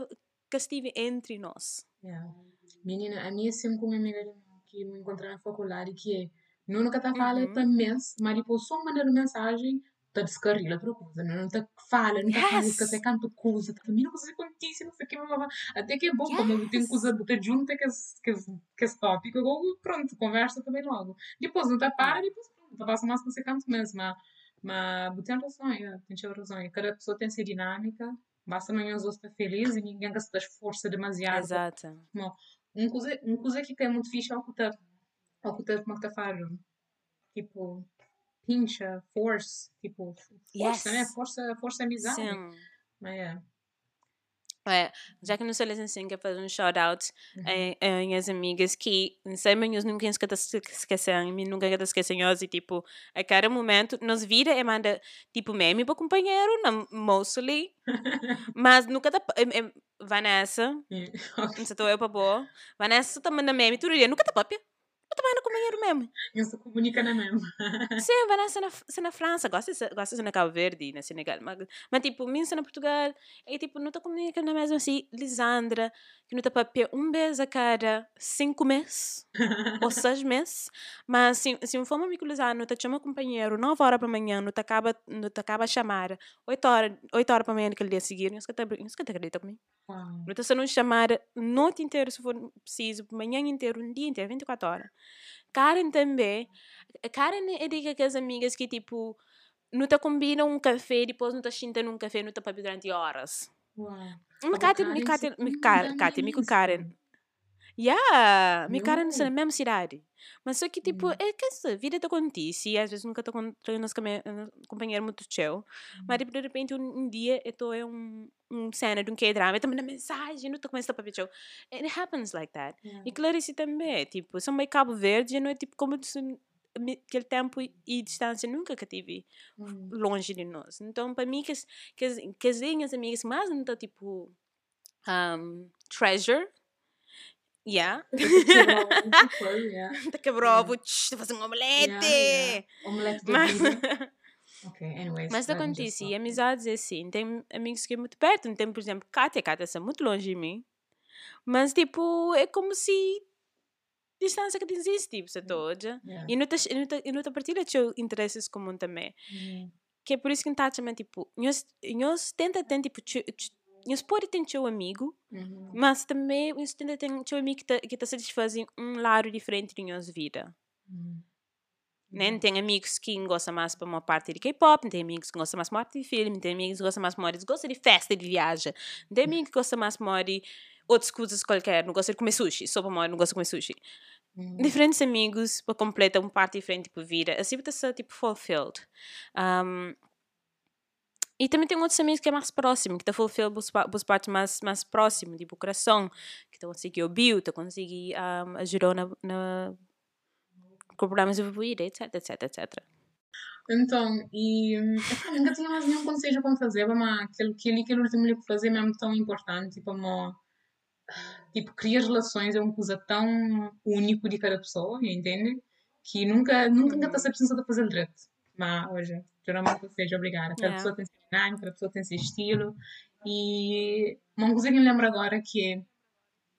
Speaker 1: que estive entre nós.
Speaker 2: Yeah. Menina, a minha sempre com uma amiga que me encontrei na faculdade que é, não nunca tá falando
Speaker 1: Uhum.
Speaker 2: para mês, mas depois só mandando mensagem, tá descarrila outra coisa, não tá fala, não tá falando
Speaker 1: Yes!
Speaker 2: que você canta coisa, tá menina, você contícia, não sei o que, blá, blá, até que é bom, como eu tenho
Speaker 1: Yes!
Speaker 2: coisa botar junto que esse, que que tópico, pronto, conversa também logo. Depois não tá para, depois pronto, passa mais não sei quanto mês, mas, mas tem razão, yeah, tem razão, e cada pessoa tem sua dinâmica, basta amanhã os outros estar felizes e ninguém que se esforça demasiado
Speaker 1: Exato.
Speaker 2: um coisa, um coisa que é muito fixe é o que tá, é o que tá, como é que falando? Tipo, pincha, force, tipo, força, né?
Speaker 1: Yes!
Speaker 2: Força, força é amizade.
Speaker 1: Sim.
Speaker 2: Mas é.
Speaker 1: É, já que não sei assim, quer fazer um shout-out
Speaker 2: Uhum.
Speaker 1: a, a minhas amigas que, não sei, mas nunca esquecem, me nunca esquecem e, tipo, a cada momento, nos vira e manda, tipo, meme para companheiro, não, mostly, mas nunca tá, em- em- Vanessa,
Speaker 2: É.
Speaker 1: não sei, estou eu para boa, Vanessa tá mandando meme todo dia, nunca tá papia, eu tô mandando companheiro meme.
Speaker 2: Não se comunica na mesma.
Speaker 1: Sim, Vanessa na, se na França, gosta de, de na Cabo Verde, na Senegal, mas, mas tipo, minha na Portugal, e tipo, não tá comunicando mesmo assim, Lisandra, que não tá papel um mês a cada cinco meses, ou seis meses, mas se, se for uma amigo Lisandra, não tá chama companheiro, nove horas para manhã, não tá acaba, não tá acaba a chamar, oito horas, oito horas para manhã naquele dia seguinte, não escuta acredita comigo.
Speaker 2: Uau.
Speaker 1: Não tá sendo chamar noite inteira, se for preciso, manhã inteiro, um dia inteiro, 24 horas. Karen também. A Karen é de aquelas amigas que, tipo, não te combina um café, depois não te senta um café, não te papi durante horas.
Speaker 2: Uau.
Speaker 1: Me Karen, me
Speaker 2: se
Speaker 1: Karen, me Karen, Yeah, me Karen
Speaker 2: Não.
Speaker 1: na mesma cidade. Mas só que, tipo,
Speaker 2: Hum.
Speaker 1: é que essa vida te acontece, e às vezes nunca te acontece nos companheiro muito teu. Mas tipo, de repente um, um dia eu tô em um, um cena de um K-drama, tô mandando mensagem, não tô começando a papel show. It happens like that.
Speaker 2: Yeah.
Speaker 1: E Clarice também, tipo, são meio Cabo Verde, não é tipo como se aquele tempo e distância nunca que tive
Speaker 2: Hum.
Speaker 1: longe de nós. Então, para mim, que, que as minhas amigas mais não estão tipo um, treasure, yeah,
Speaker 2: Quebrou muito foi, yeah.
Speaker 1: tá quebrou, vou te fazer um omelete.
Speaker 2: Yeah, yeah. Omelete
Speaker 1: Mas,
Speaker 2: vida. Ok, anyways.
Speaker 1: mas
Speaker 2: that was
Speaker 1: acontece,
Speaker 2: just
Speaker 1: e
Speaker 2: awesome.
Speaker 1: amizades é assim, tem amigos que é muito perto, tem, por exemplo, Kátia, Kátia está muito longe de mim, mas tipo, é como se distância que existe, tipo, você toda.
Speaker 2: Yeah.
Speaker 1: E não te, não te, não te partilha teus interesses comuns também.
Speaker 2: Uhum.
Speaker 1: Que é por isso que tá também, tipo, nós, nós tenta ter, tipo, teu- teu- nós pode ter teu amigo,
Speaker 2: Uhum.
Speaker 1: mas também tenta ter teu amigo que tá, que tá satisfazendo um lado diferente de nossa vida.
Speaker 2: Uhum.
Speaker 1: Né? Tem amigos que gostam mais para uma parte de K-pop, tem amigos que gostam mais para uma parte de filme, tem amigos que gostam mais para gosta de festa, de viagem, tem amigos que gostam mais para de outras coisas qualquer, não gosta de comer sushi, só para uma não gosta de comer sushi.
Speaker 2: Uhum.
Speaker 1: Diferentes amigos para completar uma parte diferente tipo vida, assim para ser tipo fulfilled. Um, e também tem outros amigos que é mais próximo, que está fulfilled as partes mais, mais próximas, tipo o coração, que está conseguir ouvir, está conseguir um, ajudar na, na com problemas de vida, etc, etc, etc.
Speaker 2: Então, e epá, nunca tinha mais nenhum conselho para fazer, mas aquele, aquele, aquele último que fazer é mesmo tão importante, tipo, uma, tipo, criar relações é uma coisa tão único de cada pessoa, entende? Que nunca, nunca, nunca está sempre precisando de fazer direito. Mas hoje, geralmente eu seja obrigada. Cada
Speaker 1: Yeah.
Speaker 2: pessoa tem dinâmica, cada pessoa tem seu estilo. E uma coisa que me lembro agora que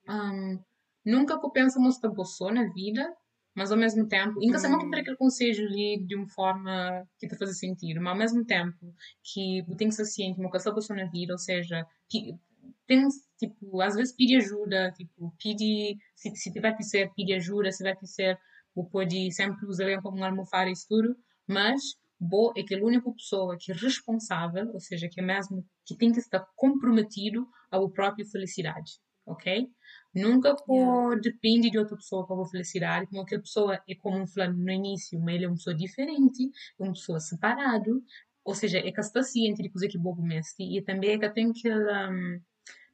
Speaker 2: é, hum, nunca que penso da boa na vida, mas ao mesmo tempo, nunca sei muito
Speaker 1: Hum.
Speaker 2: para aquele conselho ali de uma forma que te faz sentido, mas ao mesmo tempo que tenho que ser ciente, uma coisa boa na vida, ou seja, pi- tem, tipo, às vezes pedir ajuda, tipo, pedir, se, se tiver que ser, pedir ajuda, se tiver que ser, ou pode sempre usar como um almofada e tudo, mas Bo é aquela única pessoa que é responsável, ou seja, que é mesmo que tem que estar comprometido à própria felicidade, ok? Nunca
Speaker 1: Yeah.
Speaker 2: depende de outra pessoa para a felicidade, como aquela pessoa é como falando no início, mas ele é uma pessoa diferente, é uma pessoa separado, ou seja, é que está ciente de coisa que bobo mestre e também é que tem que um,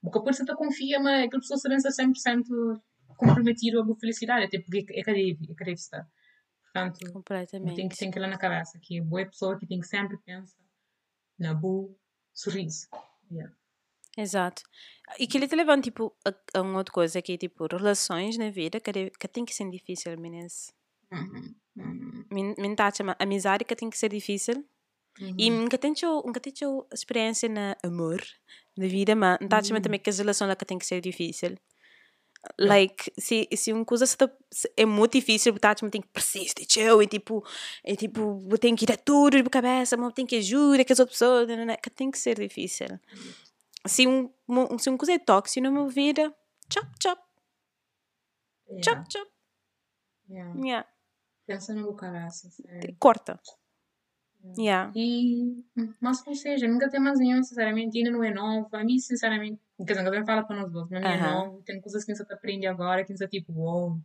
Speaker 2: porque ser que confia, mas aquela pessoa se pensa 100% comprometido a boa felicidade, até porque é cadê, é cadê está. Portanto,
Speaker 1: Completamente.
Speaker 2: tem que ir lá na cabeça, que é boa pessoa que tem que sempre pensar na boa sorriso. Yeah.
Speaker 1: Exato. E que ele te levanta, tipo, a, a uma outra coisa que é, tipo, relações na vida que, que tem que ser difícil, meninas.
Speaker 2: Uhum, uhum,
Speaker 1: Min, min tá chama amizade que tem que ser difícil. E
Speaker 2: uhum.
Speaker 1: nunca tenho, nunca tenho experiência na amor, na vida, mas tá chama também que as relações que tem que ser difícil. Like, se, se uma coisa é muito difícil, tá chama tem que persistir, tchau, e tipo, é tipo, tem que ir a tudo de cabeça, mas tem que ajuda que as outras pessoas, que tem que ser difícil. Se um, um- se uma coisa é tóxica na minha vida, chop, chop,
Speaker 2: Yeah,
Speaker 1: chop, chop,
Speaker 2: yeah.
Speaker 1: yeah,
Speaker 2: Pensa cabeça, sério.
Speaker 1: corta. Yeah.
Speaker 2: E, mas ou seja, nunca tem mais nenhum, sinceramente, ainda não é novo. A mim, sinceramente, quer dizer, nunca fala para nós dois, mas a é
Speaker 1: Aham.
Speaker 2: novo. Tem coisas que você aprende agora que você tipo, uou,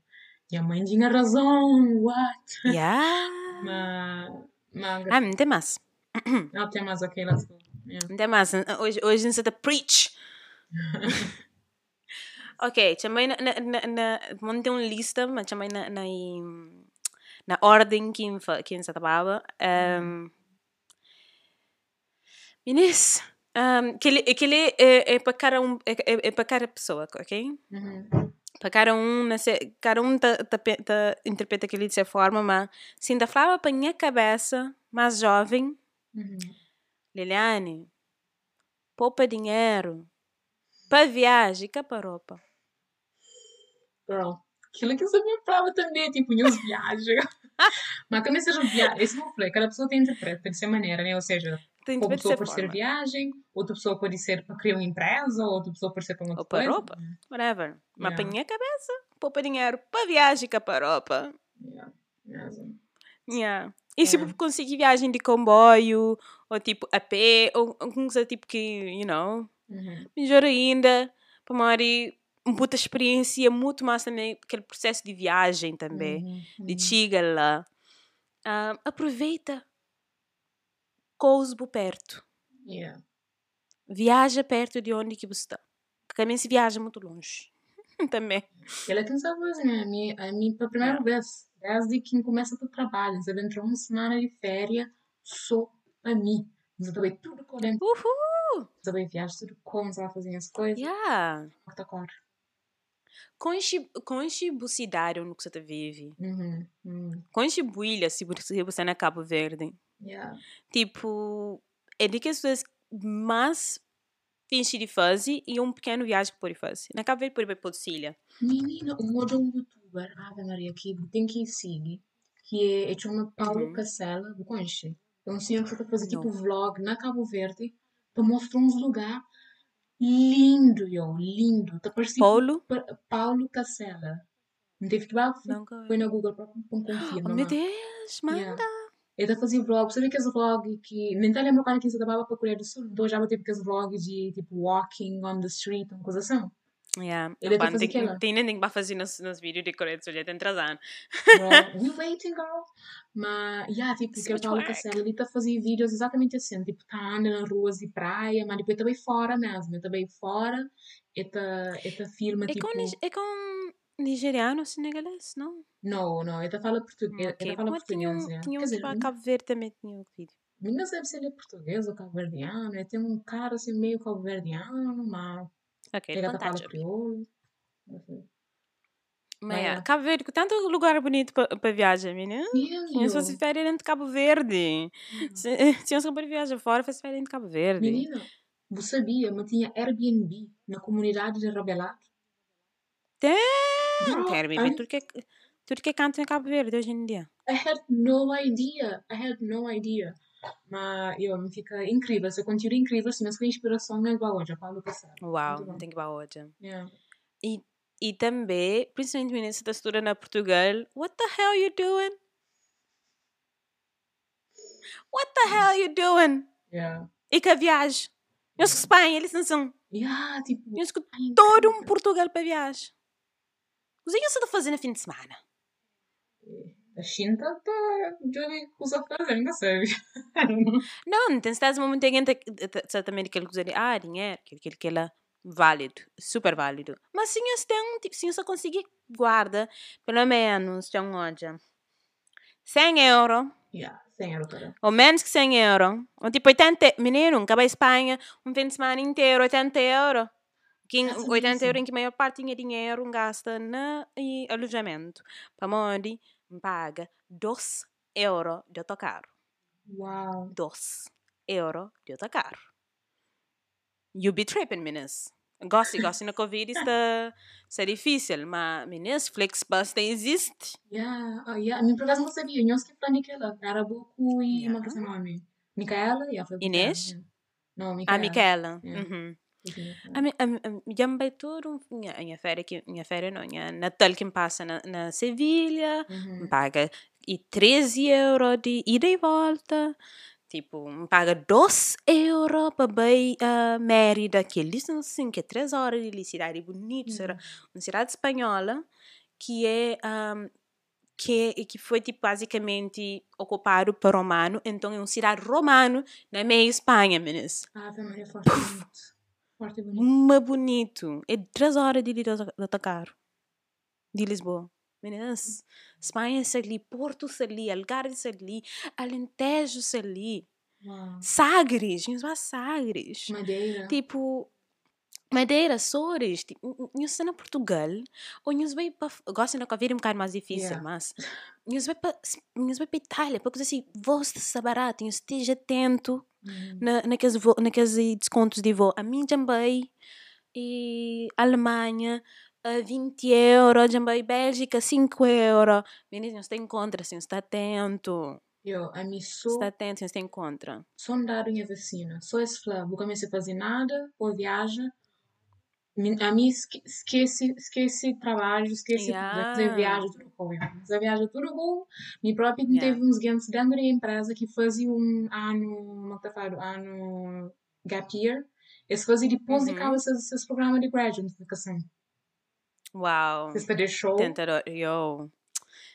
Speaker 2: minha mãe tinha razão, what?
Speaker 1: Yeah.
Speaker 2: Mas, mas,
Speaker 1: Ah, não tem mais.
Speaker 2: não tem mais ok, let's go. Yeah.
Speaker 1: Não tem mais. Hoje, hoje não se está preach. ok, também na, na, na, na uma lista, mas também na, na, na ordem que que se estava. Um, Meninas, um, que ele, que ele é, é para cada um, é, é, é para cada pessoa, ok?
Speaker 2: Uhum.
Speaker 1: Para cada um, nesse, cada um tá, pe- tá, interpreta aquilo de certa forma, mas se ainda falava para minha cabeça, mais jovem,
Speaker 2: Uhum.
Speaker 1: Liliane, poupa dinheiro para viagem, cá para roupa.
Speaker 2: Girl, aquilo que eu sabia prova também, tipo, em uns viagens. mas também seja viagem, esse não falei, cada pessoa tem interpreta de ser maneira, né? Ou seja,
Speaker 1: Tem
Speaker 2: uma pessoa pode ser viagem, outra pessoa pode ser para criar uma empresa, outra pessoa pode ser para outra
Speaker 1: Ou para roupa. Whatever. Mas para
Speaker 2: Yeah.
Speaker 1: minha cabeça, poupa dinheiro para viagem, cá para roupa.
Speaker 2: Yeah.
Speaker 1: Yeah. E se eu conseguir viagem de comboio, ou tipo a pé, ou alguma coisa tipo que, you know,
Speaker 2: Uhum.
Speaker 1: melhor ainda, para Mari, uma puta experiência muito mais também, aquele processo de viagem também,
Speaker 2: Uhum.
Speaker 1: de
Speaker 2: Uhum.
Speaker 1: chega lá. Ah, aproveita Cosbo perto.
Speaker 2: Yeah.
Speaker 1: Viaja perto de onde que você está. Porque também se viaja muito longe. também.
Speaker 2: Ela tem essa coisa, né? A mim, a mim primeira
Speaker 1: Yeah.
Speaker 2: vez, desde que começa o trabalho, você entrou uma semana de férias só para mim. Você também tudo com dentro.
Speaker 1: Uhul!
Speaker 2: Você vai viajar tudo como você vai fazer as coisas.
Speaker 1: Yeah.
Speaker 2: Corta cor.
Speaker 1: Conchibucidade onde você vive.
Speaker 2: Uhum. Uhum.
Speaker 1: Se você você é na Cabo Verde.
Speaker 2: Yeah.
Speaker 1: Tipo, é que as pessoas mais fingem de fazer e um pequeno viagem pode fazer. Na Cabo Verde ir para Sicília.
Speaker 2: Menina, um youtuber, Ave Maria, que tem que seguir, que é, é chama Paulo
Speaker 1: Uhum.
Speaker 2: Cacela, você conhece? É um senhor que está fazendo tipo vlog na Cabo Verde, para mostrar uns lugares lindo, yo, lindo. Tá parecendo
Speaker 1: Paulo?
Speaker 2: Pa- Paulo Cacela. Não teve que foi na Google para confirmar.
Speaker 1: Oh, meu Deus, manda.
Speaker 2: Yeah. Ele tá fazendo vlog, sabe aqueles vlog que. Nem tá lembrando quando que você tava para Coreia do Sul, então já tipo aqueles vlogs de tipo walking on the street, uma coisa assim.
Speaker 1: Yeah.
Speaker 2: Ele
Speaker 1: Opa,
Speaker 2: fazendo
Speaker 1: tem,
Speaker 2: aquela.
Speaker 1: tem nem que fazer nos, nos vídeos de Coreia do Sul, já tem três anos.
Speaker 2: Bro, we waiting, girl. Mas, yeah, tipo,
Speaker 1: much
Speaker 2: Paulo
Speaker 1: work.
Speaker 2: Cacela, ele tá fazendo vídeos exatamente assim, tipo, tá andando nas ruas de praia, mas depois também fora mesmo, também fora, ele tá, ele tá filma,
Speaker 1: É
Speaker 2: tipo,
Speaker 1: com, nig- é com nigeriano, senegalês, não?
Speaker 2: não, não, ele tá falando português, ele
Speaker 1: Ok,
Speaker 2: tá falando
Speaker 1: mas tinha
Speaker 2: português,
Speaker 1: um,
Speaker 2: é.
Speaker 1: tinha um
Speaker 2: dizer,
Speaker 1: para Cabo Verde também, tinha um vídeo.
Speaker 2: Não sabe se ele é português ou cabo-verdiano. Ele tem um cara assim meio cabo-verdiano, mas
Speaker 1: Ok,
Speaker 2: ele
Speaker 1: então tá,
Speaker 2: fala
Speaker 1: Chubby.
Speaker 2: crioulo. Não sei.
Speaker 1: Mas,
Speaker 2: Mas é.
Speaker 1: Cabo Verde, tanto lugar bonito para viajar, menina. Eu só se férias dentro de Cabo Verde. Se, se eu para viajar fora, faz férias dentro de Cabo Verde.
Speaker 2: Menina, você sabia, mas tinha Airbnb na comunidade de Rabelado?
Speaker 1: Tem,
Speaker 2: Girl,
Speaker 1: quero me
Speaker 2: I,
Speaker 1: tudo que, é- tudo que é canto em Cabo Verde hoje em dia.
Speaker 2: I had no idea. I had no idea. Mas, eu, me fica incrível. Esse conteúdo é incrível, se não foi inspiração na igual hoje, a Paulo Cassaro.
Speaker 1: Uau,
Speaker 2: bom.
Speaker 1: tem que para hoje.
Speaker 2: Yeah.
Speaker 1: E, e também, principalmente menina, se está estudando na Portugal, what the hell you doing? What the hell you doing?
Speaker 2: Yeah.
Speaker 1: E que a viagem? Eu sou Espanha, eles não são.
Speaker 2: Yeah, tipo,
Speaker 1: Eu escuto
Speaker 2: ai,
Speaker 1: todo um. Portugal para viagem. O que você está fazendo no fim de semana?
Speaker 2: A Shinta tá de usa fazendo, não sei.
Speaker 1: Não, não tem certeza, mas muita gente certamente aquele coisa de, ah, dinheiro, aquele que ela válido, super válido. Mas se você tem, tipo, se você conseguir guarda, pelo menos, já olha, 100 euros,
Speaker 2: Yeah, 100 euro cada.
Speaker 1: ou menos que 100 euros, ou tipo 80, menino, acaba a Espanha, um fim de semana inteiro, 80 euros. Que,
Speaker 2: That's
Speaker 1: 80
Speaker 2: amazing.
Speaker 1: euros em que a maior parte tinha dinheiro gasta no e alojamento. Para onde paga 2 euros de autocarro.
Speaker 2: Wow.
Speaker 1: 2 euros de autocarro. You be tripping, meninas. Gosto, gosto na Covid está, está difícil, mas meninas, Flixbus tem existe.
Speaker 2: Yeah, oh, yeah. Por acaso não sabia. Eu que plano aquela. Era Boku e
Speaker 1: Yeah.
Speaker 2: uma pessoa nome. Micaela? Yeah, foi
Speaker 1: Inês?
Speaker 2: yeah. Não,
Speaker 1: A
Speaker 2: Micaela.
Speaker 1: Micaela.
Speaker 2: Yeah.
Speaker 1: Uhum. A a a mi- Jambay tudo, minha, minha férias, que- minha férias não, minha Natal que me passa na, na Sevilha,
Speaker 2: Uhum.
Speaker 1: me paga e 13 euros de ida e volta, tipo, me paga 2 euros para ir a Mérida, que não assim, que é 3 horas de cidade bonita, será uma cidade espanhola, que é, ahm, que, é- que foi tipo, basicamente ocupado por romano, então é uma cidade romano na meia Espanha, meninas.
Speaker 2: Ah, Maria, forte bonito. Forte e bonito.
Speaker 1: Bonito. É 3 horas de ir de autocarro. De Lisboa. Meninas, Espanha é ali, Porto é ali, Algarve é ali, Alentejo é ali. Sagres, vamos a Sagres.
Speaker 2: Madeira.
Speaker 1: Tipo, Madeira, Açores, tipo, estamos na Portugal, ou nós vai para, gosto de é um bocado mais difícil,
Speaker 2: Yeah.
Speaker 1: mas nós vai para, nós vai para Itália, para coisa assim, você está barato, nós esteja atento
Speaker 2: Uhum.
Speaker 1: na, naqueles, vo, naqueles descontos de voo. A mim também. E Alemanha, a 20 euros. Também Bélgica, 5 euros. Meninas, não está em contra, assim, está atento.
Speaker 2: Eu, a mim só,
Speaker 1: Está atento, não está em contra.
Speaker 2: só me dar a vacina. Só esse flá. Vou começar a fazer nada, ou viaja. A mim esque- esquece, esquece trabalho, esquece
Speaker 1: Yeah.
Speaker 2: fazer viagem, tudo bom. Fazer viagem, tudo bom. Mi próprio
Speaker 1: Yeah.
Speaker 2: teve uns ganhos dentro da empresa que fazia um ano, como que falando, ano gap year. Eles faziam depois de
Speaker 1: Uhum.
Speaker 2: cá esses, esses programas de graduate, educação.
Speaker 1: Uau.
Speaker 2: Eles faziam show.
Speaker 1: Tentador. Eu.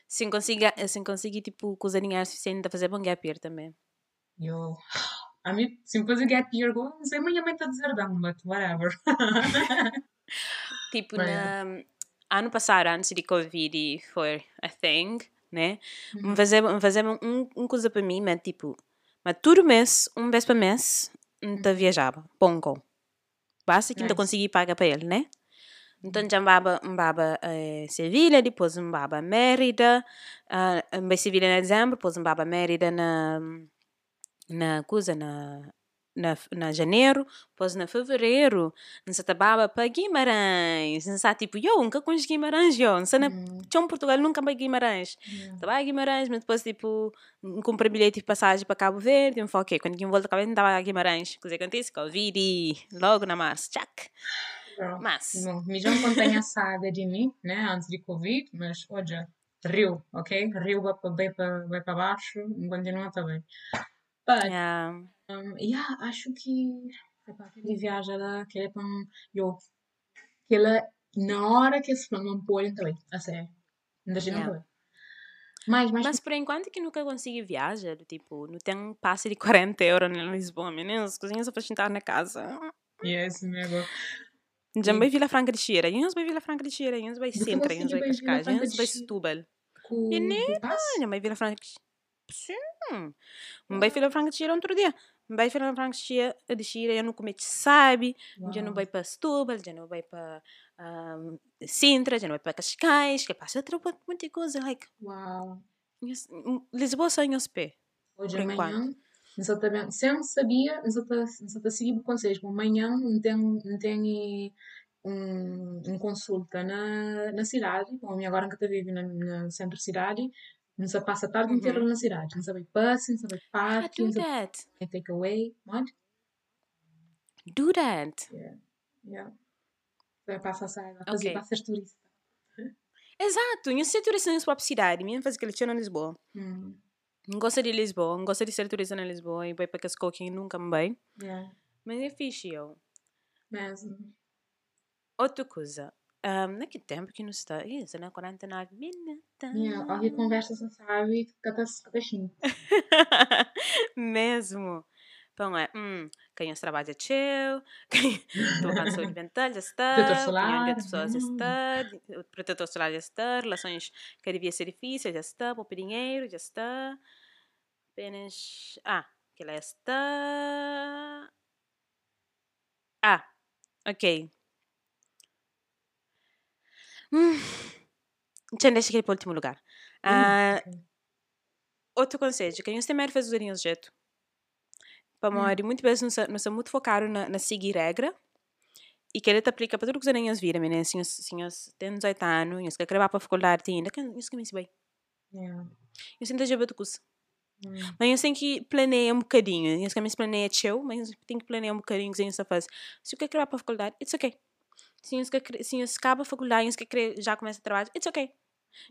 Speaker 1: Sem conseguir, sem conseguir, tipo, dinheiro suficiente a fazer bom gap year também.
Speaker 2: Eu, a mim, se fazer gap year, eu não sei, minha mãe está deserdando, but whatever.
Speaker 1: Tipo, na, ano passado, antes de Covid, foi a thing, né?
Speaker 2: Uhum.
Speaker 1: Fazer, me fazer um, um coisa para mim, mas tipo, mas todo mês, um vez para mês, não viajava, pongo. Basta que
Speaker 2: Nice.
Speaker 1: consegui pagar para ele, né? Então já mbaba, mbaba eh, Sevilha, depois mbaba Mérida, uh, mbaba Sevilha em dezembro, depois mbaba Mérida na, na coisa, na, na, na janeiro, depois na fevereiro, não sei baba para Guimarães, não sei tipo, eu nunca conheço Guimarães, eu, não sei na
Speaker 2: Hum,
Speaker 1: tinha um Portugal, nunca vai Guimarães.
Speaker 2: yeah.
Speaker 1: Estava a Guimarães, mas depois, tipo, comprei bilhete de passagem para Cabo Verde. Eu falei, ok, quando eu volto a Cabo Verde, estava a Guimarães. Que acontece, Covid, logo na março, tchac.
Speaker 2: Girl.
Speaker 1: Mas,
Speaker 2: Bom, me já contém a saga de mim, né, antes de Covid, mas, olha, Rio, ok? Rio vai para para para baixo, continua também. But,
Speaker 1: yeah,
Speaker 2: um, yeah, acho que epá, aquele viagem lá, aquele para eu, aquela, na hora que esse plano não pôr, então, a sério, não deixa não
Speaker 1: Yeah.
Speaker 2: pôr. Mas, mas,
Speaker 1: mas por enquanto que nunca consegui viajar, tipo, não tem um passe de 40 euros em Lisboa, meninas, cozinhas para sentar na casa.
Speaker 2: yes, nego.
Speaker 1: Já
Speaker 2: E-
Speaker 1: vai Vila Franca de Xira, uns vai Vila Franca de Xira, uns vai
Speaker 2: que
Speaker 1: Sintra, uns vai Cascais,
Speaker 2: de
Speaker 1: vai? Setúbal.
Speaker 2: Passe?
Speaker 1: Olha, vai Vila Franca de Sim. Vai Vila Franca de Xira outro dia. Vai Vila Franca de Xira, eu não comi sabe, já não vai para Setúbal, já não vai para um, Sintra, já não vai para Cascais, que passa outra muita coisa, like,
Speaker 2: Uau.
Speaker 1: Lisboa só em pé.
Speaker 2: Hoje
Speaker 1: Por
Speaker 2: amanhã, exatamente, se eu não sabia, exatamente, seguir o conselho, amanhã não tem, não tem um, um consulta na, na cidade, bom, a minha agora que vive na, na centro cidade, não se passa a tarde
Speaker 1: Uhum.
Speaker 2: inteira na cidade, não sabe passe, não sabe
Speaker 1: Ah,
Speaker 2: parque,
Speaker 1: do
Speaker 2: não sabe
Speaker 1: that.
Speaker 2: take away, what?
Speaker 1: Do that.
Speaker 2: Yeah. Vai passar a sair, vai fazer,
Speaker 1: Ok.
Speaker 2: vai ser turista.
Speaker 1: Exato, eu sei turista na própria cidade, mesmo fazer que ele tinha na Lisboa.
Speaker 2: Hum,
Speaker 1: Não gosto de Lisboa, não gosto de ser turista na Lisboa e vai para Cascou que nunca me vai.
Speaker 2: yeah.
Speaker 1: Mas é fixe, eu.
Speaker 2: Mesmo.
Speaker 1: Outra coisa. Um, naquele tempo que não está. Isso, na 49 minutos.
Speaker 2: Yeah. Alguém conversa, você sabe, cada cinco.
Speaker 1: Mesmo. Então é, hum, quem os trabalha chill, quem estou cansado de mental já está,
Speaker 2: Protetor
Speaker 1: pessoas está, protetor solar já está, relações que devia ser difícil já está, poupa dinheiro já está, apenas, ah, que lá está, ah, ok. Hum, já deixa aquele para o último lugar. Ah,
Speaker 2: ok.
Speaker 1: outro conselho, quem os temer faz usarem o jeito. Para
Speaker 2: Hum.
Speaker 1: muito vezes nós nós muito focado na, na seguir regra e que ele te aplica para tudo que os viram, meninas. Se os têm 18 anos, se quer para a faculdade, ainda, isso que me bem.
Speaker 2: Yeah.
Speaker 1: Eu sinto já muito curso.
Speaker 2: Hum.
Speaker 1: Mas eu tenho que planear um bocadinho. Eu que me planeia chill, mas eu tenho que planear um bocadinho que você faz. Se eu quer para a faculdade, it's okay. Se quer, se eu acaba a faculdade, eu quer já começa a trabalhar, it's okay.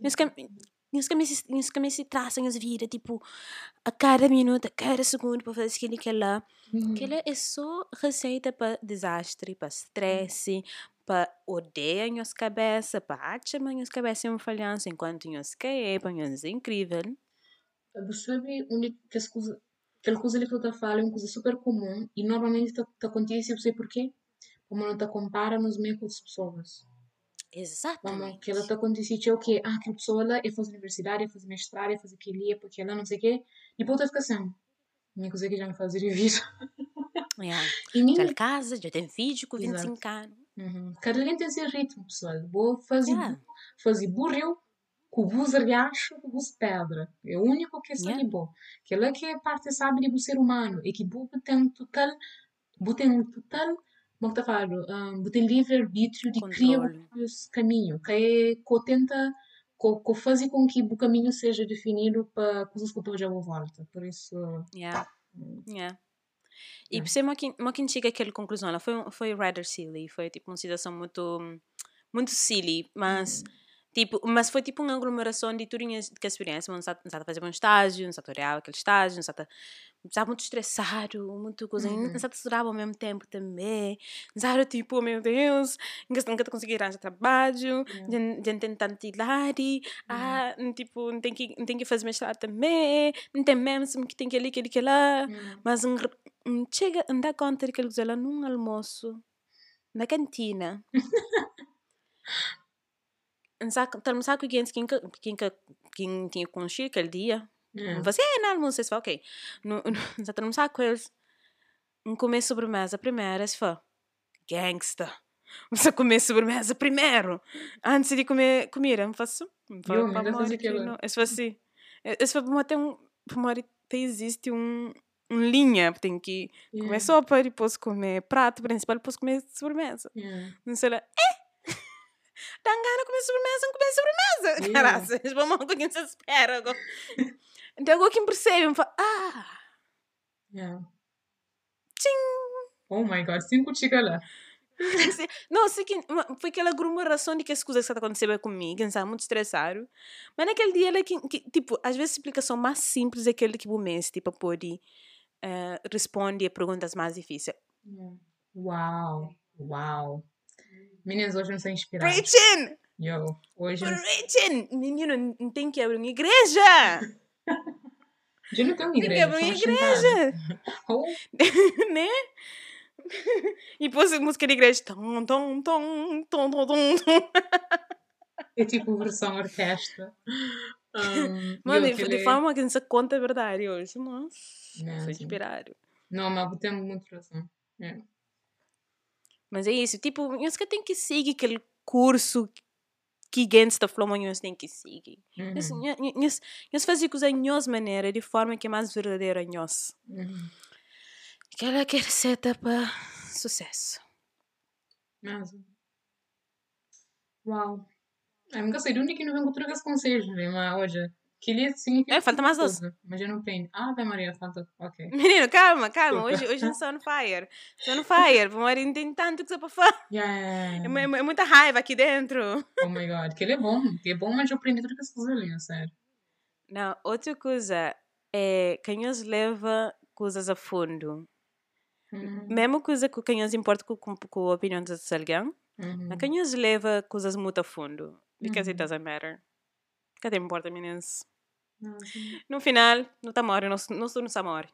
Speaker 1: Eu que Nós começamos a traçam as vidas, tipo, a cada minuto, a cada segundo, para fazer aquilo que é lá. Aquilo é só receita para desastre, para estresse, para odeia nossa cabeça, para achar nossa cabeça é uma falhança, enquanto nossa cabeça é incrível.
Speaker 2: Percebe onde que as coisas, aquela coisa ali que eu estou a falar é uma coisa super comum e normalmente tá, tá acontece, eu sei porquê? Como compara nos meios com as pessoas.
Speaker 1: Exatamente.
Speaker 2: que ela está acontecendo é o quê? Ah, aquela pessoa lá é fazer universidade, é fazer mestrado, é fazer aquilo, é porque ela não sei o quê. E fica assim, minha coisa que já me faz revirar.
Speaker 1: Yeah.
Speaker 2: E
Speaker 1: Já
Speaker 2: minha,
Speaker 1: de casa, já tem filho com
Speaker 2: Exato.
Speaker 1: 25 anos.
Speaker 2: Uhum. Cada alguém tem seu ritmo, pessoal. Vou fazer,
Speaker 1: Yeah.
Speaker 2: fazer burril com bus argacho, com bus pedra. É o único que sabe
Speaker 1: Yeah.
Speaker 2: bom. Aquela que é parte sabe do ser humano. E que bu tem total, bu tem um total, como que tá falando, um, bu tem livre arbítrio de criar o próprio caminho. Que é que tenta, que, que faz com que o caminho seja definido para coisas que eu já vou volta. Por isso,
Speaker 1: Yeah. Yeah. E por ser uma que chega àquela conclusão, ela foi, foi rather silly, foi tipo uma situação muito, muito silly, mas tipo, mas foi tipo uma aglomeração de turinhas de experiência, não está a fazer um estágio, não a torear aquele estágio, não está estava muito estressado, muito coisa,
Speaker 2: Uhum.
Speaker 1: não a estudar ao mesmo tempo também, não está tipo, meu Deus, não está conseguir arranjar trabalho,
Speaker 2: Yeah.
Speaker 1: não tem tanta idade, ah, tipo, não tem que, não tem que fazer mestrado também, não tem mesmo que tem que ali, que ali, que lá,
Speaker 2: hum,
Speaker 1: mas um, chega a dar conta de que eles lá num almoço, na cantina. Não sabe, tá, não sabe quem, quem, quem, quem tinha conhecido aquele dia.
Speaker 2: yeah.
Speaker 1: Você é no almoço, você fala, ok. Não, não, não sabe com eles. Um comer sobremesa primeiro, você fala, gangsta. Você comer sobremesa primeiro, antes de comer comida. Não faço. Não
Speaker 2: Eu,
Speaker 1: falo para morrer que
Speaker 2: aquilo.
Speaker 1: não. Isso foi assim. Isso foi até um. Para morrer, existe um. Um linha, tem que
Speaker 2: Yeah.
Speaker 1: comer sopa, depois comer prato principal, depois comer sobremesa.
Speaker 2: Yeah.
Speaker 1: Não sei lá, é! Dá gana de comer sobremesa, não comer sobremesa.
Speaker 2: Yeah.
Speaker 1: Caraças, vamos com quem se espera. Então, agora quem percebe, me fala, ah,
Speaker 2: Yeah.
Speaker 1: tchim!
Speaker 2: Oh my god, cinco chega lá.
Speaker 1: Não, sei que foi aquela aglomeração de que as coisas que está acontecendo comigo, que estava muito estressado. Mas naquele dia, ela que, que, tipo, às vezes a explicação mais simples é aquele que o mês, tipo, pode uh, responder a perguntas mais difíceis.
Speaker 2: Yeah. Uau, uau. Meninas, hoje não sei inspirar.
Speaker 1: Preaching!
Speaker 2: Yo, hoje não
Speaker 1: Preaching! Menino, não tem que abrir uma igreja!
Speaker 2: Eu não tenho uma
Speaker 1: Tem que
Speaker 2: igreja.
Speaker 1: abrir uma igreja!
Speaker 2: Oh,
Speaker 1: né? E pôs a música de igreja. Tom, tom, tom, tom, tom, tom, tom.
Speaker 2: é tipo versão orquestra. Um,
Speaker 1: Mano, de, de forma que não se conta a verdade hoje. Nossa,
Speaker 2: Mesmo.
Speaker 1: sou inspirado.
Speaker 2: Não, mas eu tenho muita razão. É.
Speaker 1: Mas é isso, tipo, eu que tem que seguir aquele curso que gente está falando, mas tem que seguir.
Speaker 2: Uhum,
Speaker 1: Eu fazer coisa em nossa maneira, de forma que é mais verdadeira nós.
Speaker 2: uhum.
Speaker 1: Aquela que é receita para sucesso.
Speaker 2: Mesmo. Uau. Eu nunca sei de onde que não encontro esse conselho? Mas hoje, queria significa.
Speaker 1: É, falta mais
Speaker 2: muita
Speaker 1: doce.
Speaker 2: coisa, Mas eu não tenho. Ah, vai Maria, falta. Ok.
Speaker 1: Menino, calma, calma. Hoje, hoje não sou on fire. Sou on fire. Vou morrer, não tem tanto que você para falar.
Speaker 2: Yeah.
Speaker 1: É, é é muita raiva aqui dentro.
Speaker 2: Oh my god, que ele é bom. Que é bom, mas eu aprendi tudo que as coisas ali, sério.
Speaker 1: Não, outra coisa é quem os leva coisas a fundo.
Speaker 2: Uhum.
Speaker 1: Mesmo coisa que quem os importa com, com, com a opinião de alguém,
Speaker 2: Uhum.
Speaker 1: mas quem os leva coisas muito a fundo. Because it
Speaker 2: Uhum.
Speaker 1: doesn't matter. Que te importa, meninas?
Speaker 2: Não.
Speaker 1: No final, não tá morre, não, não sou no samor.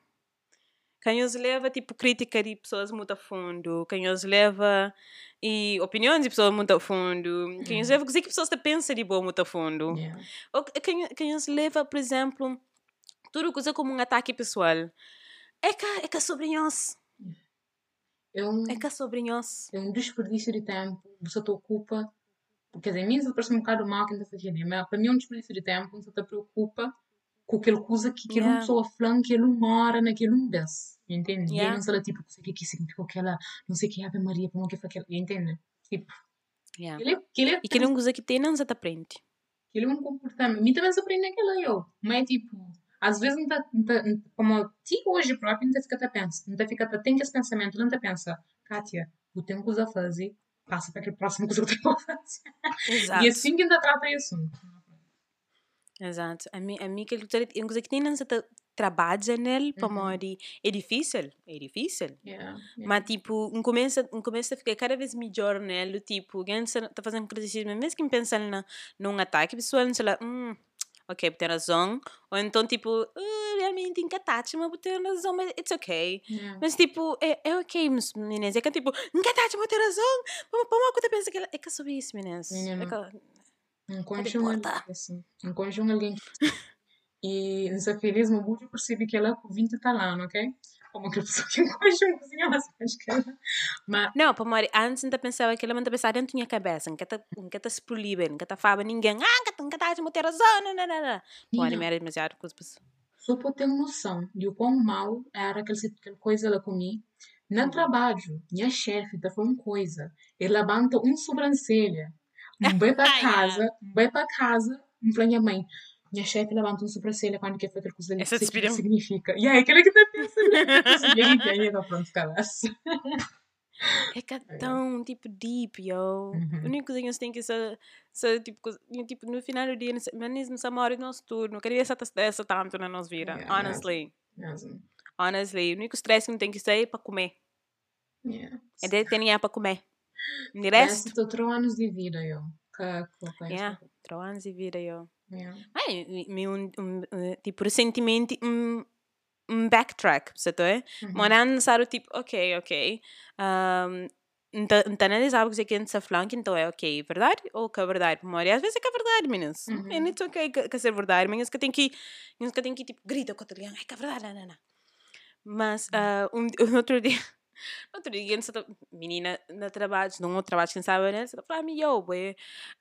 Speaker 1: Quem os leva, tipo, crítica de pessoas muito a fundo. Quem os leva e opiniões de pessoas muito a fundo. Quem os
Speaker 2: Uhum.
Speaker 1: leva que pessoas te pensam de boa muito a fundo.
Speaker 2: Yeah.
Speaker 1: Ou quem, quem os leva, por exemplo, tudo coisa como um ataque pessoal. É que é que é sobre nós.
Speaker 2: É um,
Speaker 1: É que é sobre nós.
Speaker 2: é um desperdício de tempo. Você te ocupa. Quer dizer, a mim isso parece um bocado mal que não fazendo, mas para mim é um desperdício de tempo. Você te preocupa com aquela coisa que aquela
Speaker 1: Yeah.
Speaker 2: pessoa falando que ele não mora naquele um desse. Entende? E
Speaker 1: Yeah.
Speaker 2: aí não sei tipo, não sei o que que significa aquela, não sei o que é Ave Maria, como que foi aquela. Entende? Tipo,
Speaker 1: Yeah.
Speaker 2: ele, ele, é,
Speaker 1: E que não coisa que tem, não se aprende.
Speaker 2: ele é um comportamento. A mim também se aprende aquela eu. Mas é tipo, às vezes não tá, não tá, não- como ti hoje próprio, não tá fica a pensar, não tá fica tem esse pensamento, não tá pensa, Kátia, o tempo que a fazer, passa para aquele próximo que eu tenho que.
Speaker 1: Exato.
Speaker 2: E assim que ainda trata isso.
Speaker 1: Exato. A mim, a mim aquele coisa, é uma coisa que tem, não se trabalha nele, para
Speaker 2: Uhum.
Speaker 1: É difícil. É difícil.
Speaker 2: Yeah, yeah.
Speaker 1: Mas, tipo, um começa, um começa a ficar cada vez melhor nele. Tipo, alguém está fazendo criticismo, mesmo que pensa na, num ataque pessoal, não sei lá, hum, ok, razão. Ou então, tipo, "Ah, realmente encataste, mas tem razão, mas it's ok.
Speaker 2: Yeah.
Speaker 1: Mas, tipo, é, é ok, meninas. É que, tipo, encataste, mas tem razão. Para uma coisa, pensa que é que é sobre isso, meninas.
Speaker 2: Menina.
Speaker 1: É que,
Speaker 2: Encontra um assim. Um alguém. E no eu percebi que ela com 20 tá lá, ok? Como aquela pessoa que encontra uma cozinha, mas acho que ela... Mas,
Speaker 1: Não, para morrer, antes ainda pensava que ela manda pensar dentro da minha cabeça, que está que tá se proíbe, que está fala ninguém, ah, que está que está ter razão, não, não, não, não.
Speaker 2: Nina,
Speaker 1: me era demasiado com as pessoas.
Speaker 2: só para ter noção de o quão mal era aquela, aquela coisa ela comi. No
Speaker 1: Uhum.
Speaker 2: trabalho, minha chefe tá falando coisa. Ele levanta um sobrancelha. Vai para casa, vai para casa, para minha mãe. Minha chefe levanta um quando quer fazer coisa ali.
Speaker 1: Essa
Speaker 2: Isso aqui
Speaker 1: despedida.
Speaker 2: significa. E aí, aquele que tá pensando. E aí, e aí, tá pronto, calaço.
Speaker 1: É que é tão, tipo, deep, yo.
Speaker 2: Uhum.
Speaker 1: A única coisa que você tem que ser, ser tipo, tipo, no final do dia, menos nessa hora do nosso turno, queria essa essa tanto na nossa vida,
Speaker 2: Yeah,
Speaker 1: honestly.
Speaker 2: Mesmo.
Speaker 1: Honestly, o único stress que não tem que ser é para comer.
Speaker 2: Yeah.
Speaker 1: É de ter dinheiro para comer. De resto,
Speaker 2: tô três anos de vida, eu. Que, que, que,
Speaker 1: yeah, três anos de vida, yo.
Speaker 2: Yeah.
Speaker 1: Mi un, un, eh, tipo, recentemente, um, um backtrack, você tá?
Speaker 2: Uhum.
Speaker 1: Morando, sabe, tipo, ok, ok. Um, então, analisava que você está falando, então é ok, verdade ou que é verdade? Memória, às vezes é que é verdade, meninas.
Speaker 2: Uhum.
Speaker 1: É muito ok que, que ser verdade, mas que tem que, mas que tem que, tipo, grita com o outro, é que é verdade, não, não, não. Mas, ah, um, um outro dia, outro dia, menina, no trabalho, num trabalho, quem sabe, né? Falando, yo, boy,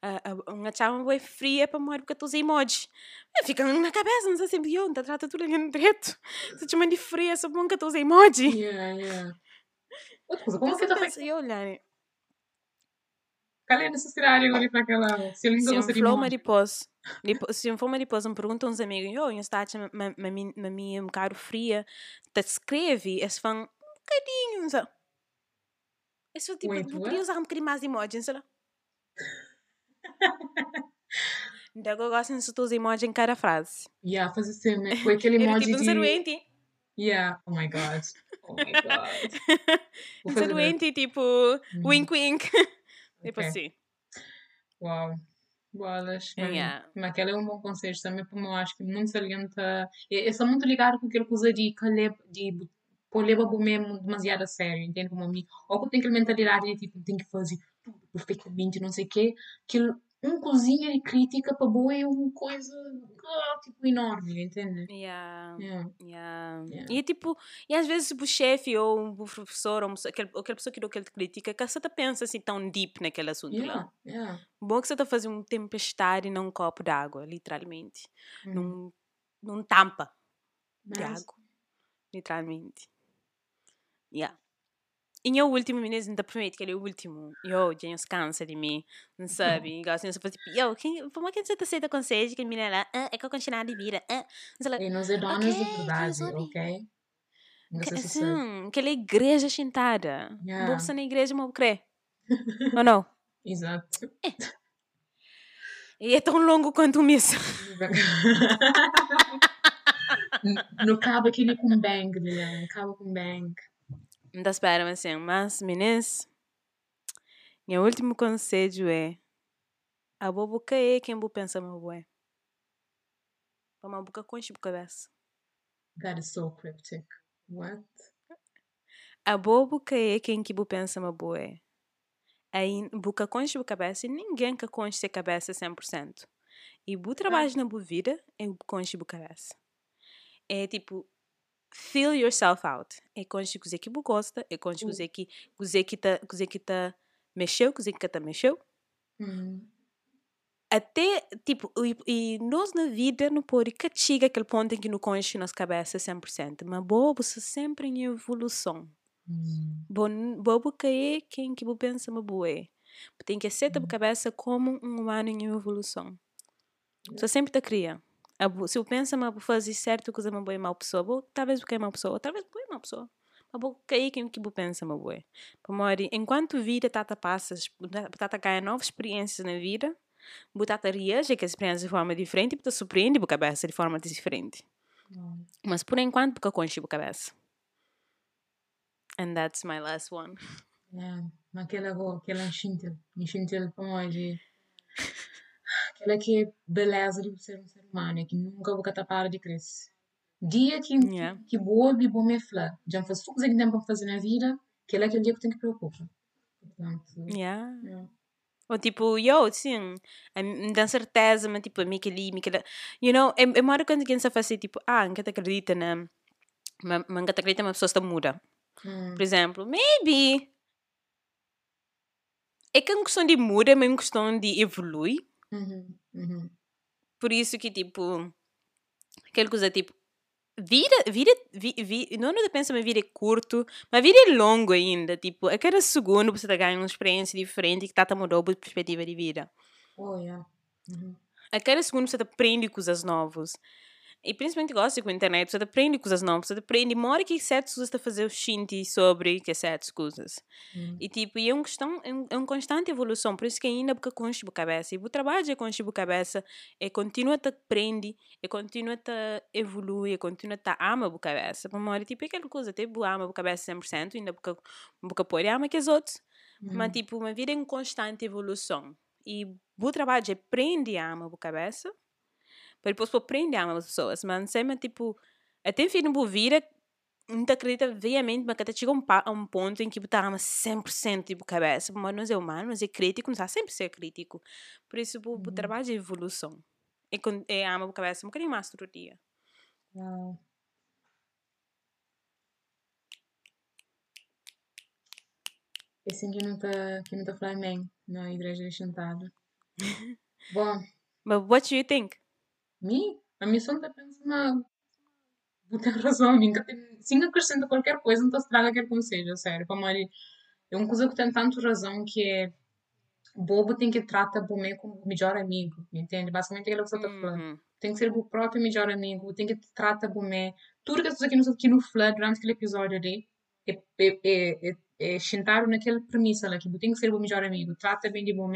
Speaker 1: uh, uma chama boy fria para morrer porque tu usa emoji. É, Fica na cabeça, não sei sempre, yo, não trata tudo em direito. Se te chama de fria, só bom que tu usa emoji.
Speaker 2: Yeah, yeah. Outra coisa, como que tá
Speaker 1: você
Speaker 2: feito?
Speaker 1: pensa, yo, olha,
Speaker 2: Qual é a necessidade agora para aquela. Se ele
Speaker 1: se mariposa, se flow mariposa me pergunta uns amigos, yo, eu está a minha um bocado fria, te escreve, esse bocadinho, sabe? Esse tipo,
Speaker 2: Wait,
Speaker 1: eu podia usar um bocadinho mais de emoji, sei lá. Então eu gosto de usar emoji em cada frase.
Speaker 2: Yeah, fazer assim, né? Foi aquele
Speaker 1: Ele
Speaker 2: emoji
Speaker 1: tipo
Speaker 2: de.
Speaker 1: doente,
Speaker 2: Yeah, oh my god. Oh my god. Fazer
Speaker 1: doente, tipo,
Speaker 2: Uhum.
Speaker 1: wink wink. Tipo
Speaker 2: Ok.
Speaker 1: assim.
Speaker 2: Uau. Bolas. Mas,
Speaker 1: Yeah.
Speaker 2: mas aquele é um bom conselho também, como eu acho que muito salienta. Eu sou muito ligado com aquele coisa de caleb, de pôr o mesmo demasiado a sério, entende? Como a mim. Ou que tem aquela mentalidade de tipo, tem que fazer tudo perfeitamente, não sei o quê. Que um cozinha de crítica para boa é uma coisa ah, tipo enorme, entende?
Speaker 1: Yeah.
Speaker 2: Yeah.
Speaker 1: Yeah.
Speaker 2: Yeah.
Speaker 1: E tipo, e às vezes o chefe ou um professor ou ou aquela pessoa que deu aquela crítica, que você tá pensa assim tão deep naquele assunto lá. Bom que você tá fazendo uma tempestade num copo d'água, literalmente.
Speaker 2: Uhum.
Speaker 1: Num, num tampa de
Speaker 2: Mas-
Speaker 1: água. Literalmente. Yeah. E o último, meninas, ainda permite que ele é o último. Eu, já se cansa de mim, não sabe? Assim, você fala tipo, eu, quem, como é que você tá aceita conselho que a menina lá, ah, é que eu continuar de vida, ah.
Speaker 2: E nós é donas
Speaker 1: Ok,
Speaker 2: de verdade, ok? Não
Speaker 1: que, assim, aquela igreja sentada.
Speaker 2: Yeah.
Speaker 1: Bolsa na igreja, mas crer. Ou não?
Speaker 2: Exato.
Speaker 1: E é tão longo quanto missa.
Speaker 2: no cabo aquele com bang, Lilian. Cabo com bang.
Speaker 1: Ainda espero, assim, mas, meninas, meu último conselho é a bobo é quem vou pensar meu bué. Para uma boca com a cabeça.
Speaker 2: That is so cryptic. What?
Speaker 1: A bobo que é quem que bu pensa uma boa é. Aí, buca conche bu cabeça e ninguém que conche a cabeça 100%. E bu trabalho na bu vida é bu conche bu cabeça. É tipo, feel yourself out. É cozer que bu gosta, é cozer que que tá, cozer que tá mexeu, cozer que tá mexeu.
Speaker 2: Hum.
Speaker 1: Até, tipo, e, e nós na vida não pode que chega aquele ponto em que não conche nossa cabeça 100%. Mas bobo, você sempre em evolução.
Speaker 2: Hum.
Speaker 1: Bon, bobo que é quem que pensa uma boa é. Tem que aceitar a
Speaker 2: Hum.
Speaker 1: cabeça como um humano em evolução. Você sempre te cria. A Se eu penso uma fazer certo coisa uma boa e mal pessoa, bu, talvez porque é mal pessoa, talvez boa é mal pessoa. Mas que é quem que pensa uma boa. Para mori, enquanto vida tata passas, tata ganha novas experiências na vida, bu tata reage que as experiências de forma diferente e tu surpreende bu cabeça de forma diferente.
Speaker 2: Wow.
Speaker 1: Mas por enquanto, porque conche bu cabeça. And that's my last one.
Speaker 2: Yeah. Mas aquela aquela para nós de... Aquela que é beleza de ser um ser humano, que nunca vou catar para de crescer. Dia que,
Speaker 1: Yeah.
Speaker 2: que boa e bom me fala, já faz tudo que tem para fazer na vida, aquele é aquele dia que tenho que preocupar. Portanto,
Speaker 1: Yeah.
Speaker 2: yeah.
Speaker 1: Ou tipo, eu, sim, me dá certeza, mas tipo, me que ali, me que lá. You know, é, é uma hora quando alguém se faz assim, tipo, ah, nunca te acredita na. Mas nunca te acredita, mas a pessoa está muda.
Speaker 2: Hum.
Speaker 1: Por exemplo, maybe. É que é uma questão de muda, é uma questão de evoluir.
Speaker 2: Uhum, uhum.
Speaker 1: Por isso que, tipo, aquela coisa, tipo, vida, vida, vi, vi, não não pensa uma vida é curto, mas a vida é longo ainda, tipo, a cada segundo você está ganhando uma experiência diferente que está a mudar a perspectiva de vida.
Speaker 2: Oh, yeah. Uhum.
Speaker 1: A cada segundo você aprende coisas novas. E principalmente gosto com a internet, você aprende coisas novas, você aprende, uma hora que certas coisas está a fazer o shinti sobre que certas coisas.
Speaker 2: Uhum.
Speaker 1: E tipo, e é uma questão, é um, é uma constante evolução, por isso que ainda porque conche a cabeça. E o trabalho é conche a cabeça, é continua a aprende, é continua a evolui, é continua a ama a cabeça. Para uma hora, tipo, é aquela coisa, tipo, ama a cabeça 100%, ainda porque, porque pode ama que os outros. Mas,
Speaker 2: Uhum.
Speaker 1: tipo, uma vida em constante evolução. E o trabalho é aprende a amar a cabeça, para depois aprender a amar as pessoas. Mas, sempre, tipo, até fim da vida, não acredita veemente, mas que chega um, a um ponto em que ama 100% tipo cabeça. Mas nós é humano, nós é crítico, nós sempre ser crítico. Por isso, o
Speaker 2: Uhum.
Speaker 1: trabalho é evolução. E é ama a cabeça um bocadinho mais todo dia.
Speaker 2: Wow. Que não está que não tá falando bem na igreja sentada. Bom,
Speaker 1: But what do you think?
Speaker 2: Mim, a missão está pensando, não tem razão, nunca tem, se acrescenta qualquer coisa, não está estraga aquele conselho, sério, para Mari, é uma coisa que tem tanto razão que é bobo tem que tratar o meu como o melhor amigo, entende? Basicamente é aquilo que você está falando.
Speaker 1: Uhum.
Speaker 2: tem que ser o próprio melhor amigo, tem que tratar bem. Tudo que as pessoas aqui no, aqui no Flood, durante aquele episódio ali, é, é, é, é, é naquela premissa lá, que tem que ser o melhor amigo, trata bem de bom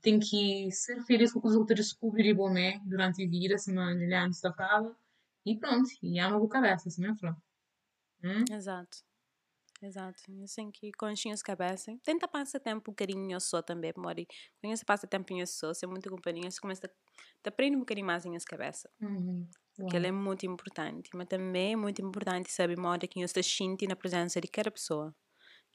Speaker 2: tem que ser feliz com o que os outros descobrem de bom durante a vida, se não lhe antes da fala, e pronto, e ama a cabeça, assim mesmo falou. Hum?
Speaker 1: Exato. Exato. Assim que conchinhas cabeça. Tenta passar tempo um bocadinho só também, Mori. Quando você passa tempo em só, você é muito companhia, você começa a te aprende um bocadinho mais em cabeça.
Speaker 2: Uhum.
Speaker 1: Que ele é muito importante. Mas também é muito importante saber modo que você sente na presença de cada pessoa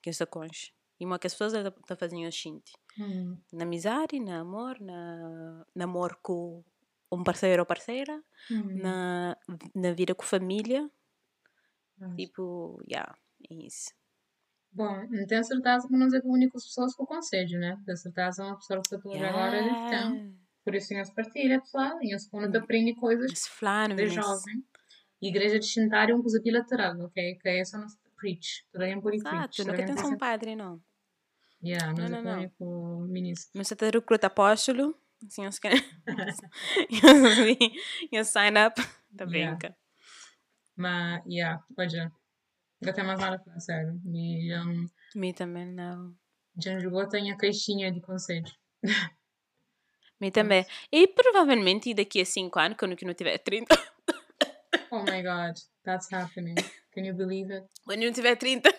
Speaker 1: que você conche. E uma que as pessoas estão fazendo sente.
Speaker 2: Uhum.
Speaker 1: Na amizade, na amor, na namoro com um parceiro ou parceira,
Speaker 2: Uhum.
Speaker 1: na, na vida com família.
Speaker 2: Nossa.
Speaker 1: Tipo, yeah, é isso.
Speaker 2: Bom, não tenho certeza que não é a única pessoas que eu aconselho, né? Tenho certeza que uma pessoa que estou agora eles têm.
Speaker 1: Yeah.
Speaker 2: Por isso, as partilha, pessoal, as quando aprende coisas de jovem. Igreja de Shintar é uma coisa bilateral, ok? Que é só não preach. Toda pode preach.
Speaker 1: Exato, nunca tem só um padre, não.
Speaker 2: Yeah, nós
Speaker 1: Não,
Speaker 2: é
Speaker 1: não, não.
Speaker 2: com o ministro.
Speaker 1: Mas tá recruta apóstolo, assim, os caras... e eu sign up, tá
Speaker 2: Yeah.
Speaker 1: brinca.
Speaker 2: Mas, yeah, olha, não tem mais nada a falar, sério. E já,
Speaker 1: Me também não.
Speaker 2: já jogou, tem a caixinha de conselhos.
Speaker 1: Me também. E provavelmente daqui a 5 anos, quando eu não tiver 30,
Speaker 2: Oh my god, that's happening. Can you believe it?
Speaker 1: quando eu não tiver 30,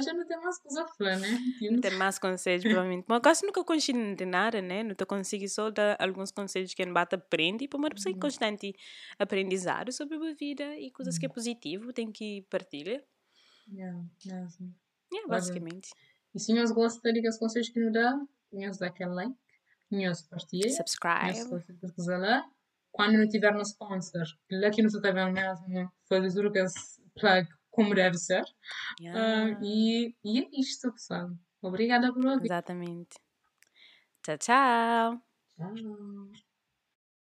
Speaker 2: Já não tem mais coisa falar, né?
Speaker 1: Não tem mais conselhos, provavelmente. Mas quase nunca consigo de nada, né? Não te consigo só dar alguns conselhos que a bata aprende. E para uma pessoa em constante aprendizado sobre a vida e coisas que é positivo, tem que partilhar.
Speaker 2: Yeah, mesmo.
Speaker 1: Yeah,
Speaker 2: Olha,
Speaker 1: basicamente.
Speaker 2: E se nós gostam dos conselhos que nos dá, nós dá aquele like, nós partilha, nós
Speaker 1: Subscribe.
Speaker 2: coisa lá. Quando não tiver no sponsor, lá que não está vendo mesmo, fazer o que plug como deve ser. Ah,
Speaker 1: Yeah.
Speaker 2: e, e é isto, pessoal. Obrigada por ouvir.
Speaker 1: Exatamente. Tchau, tchau.
Speaker 2: Tchau.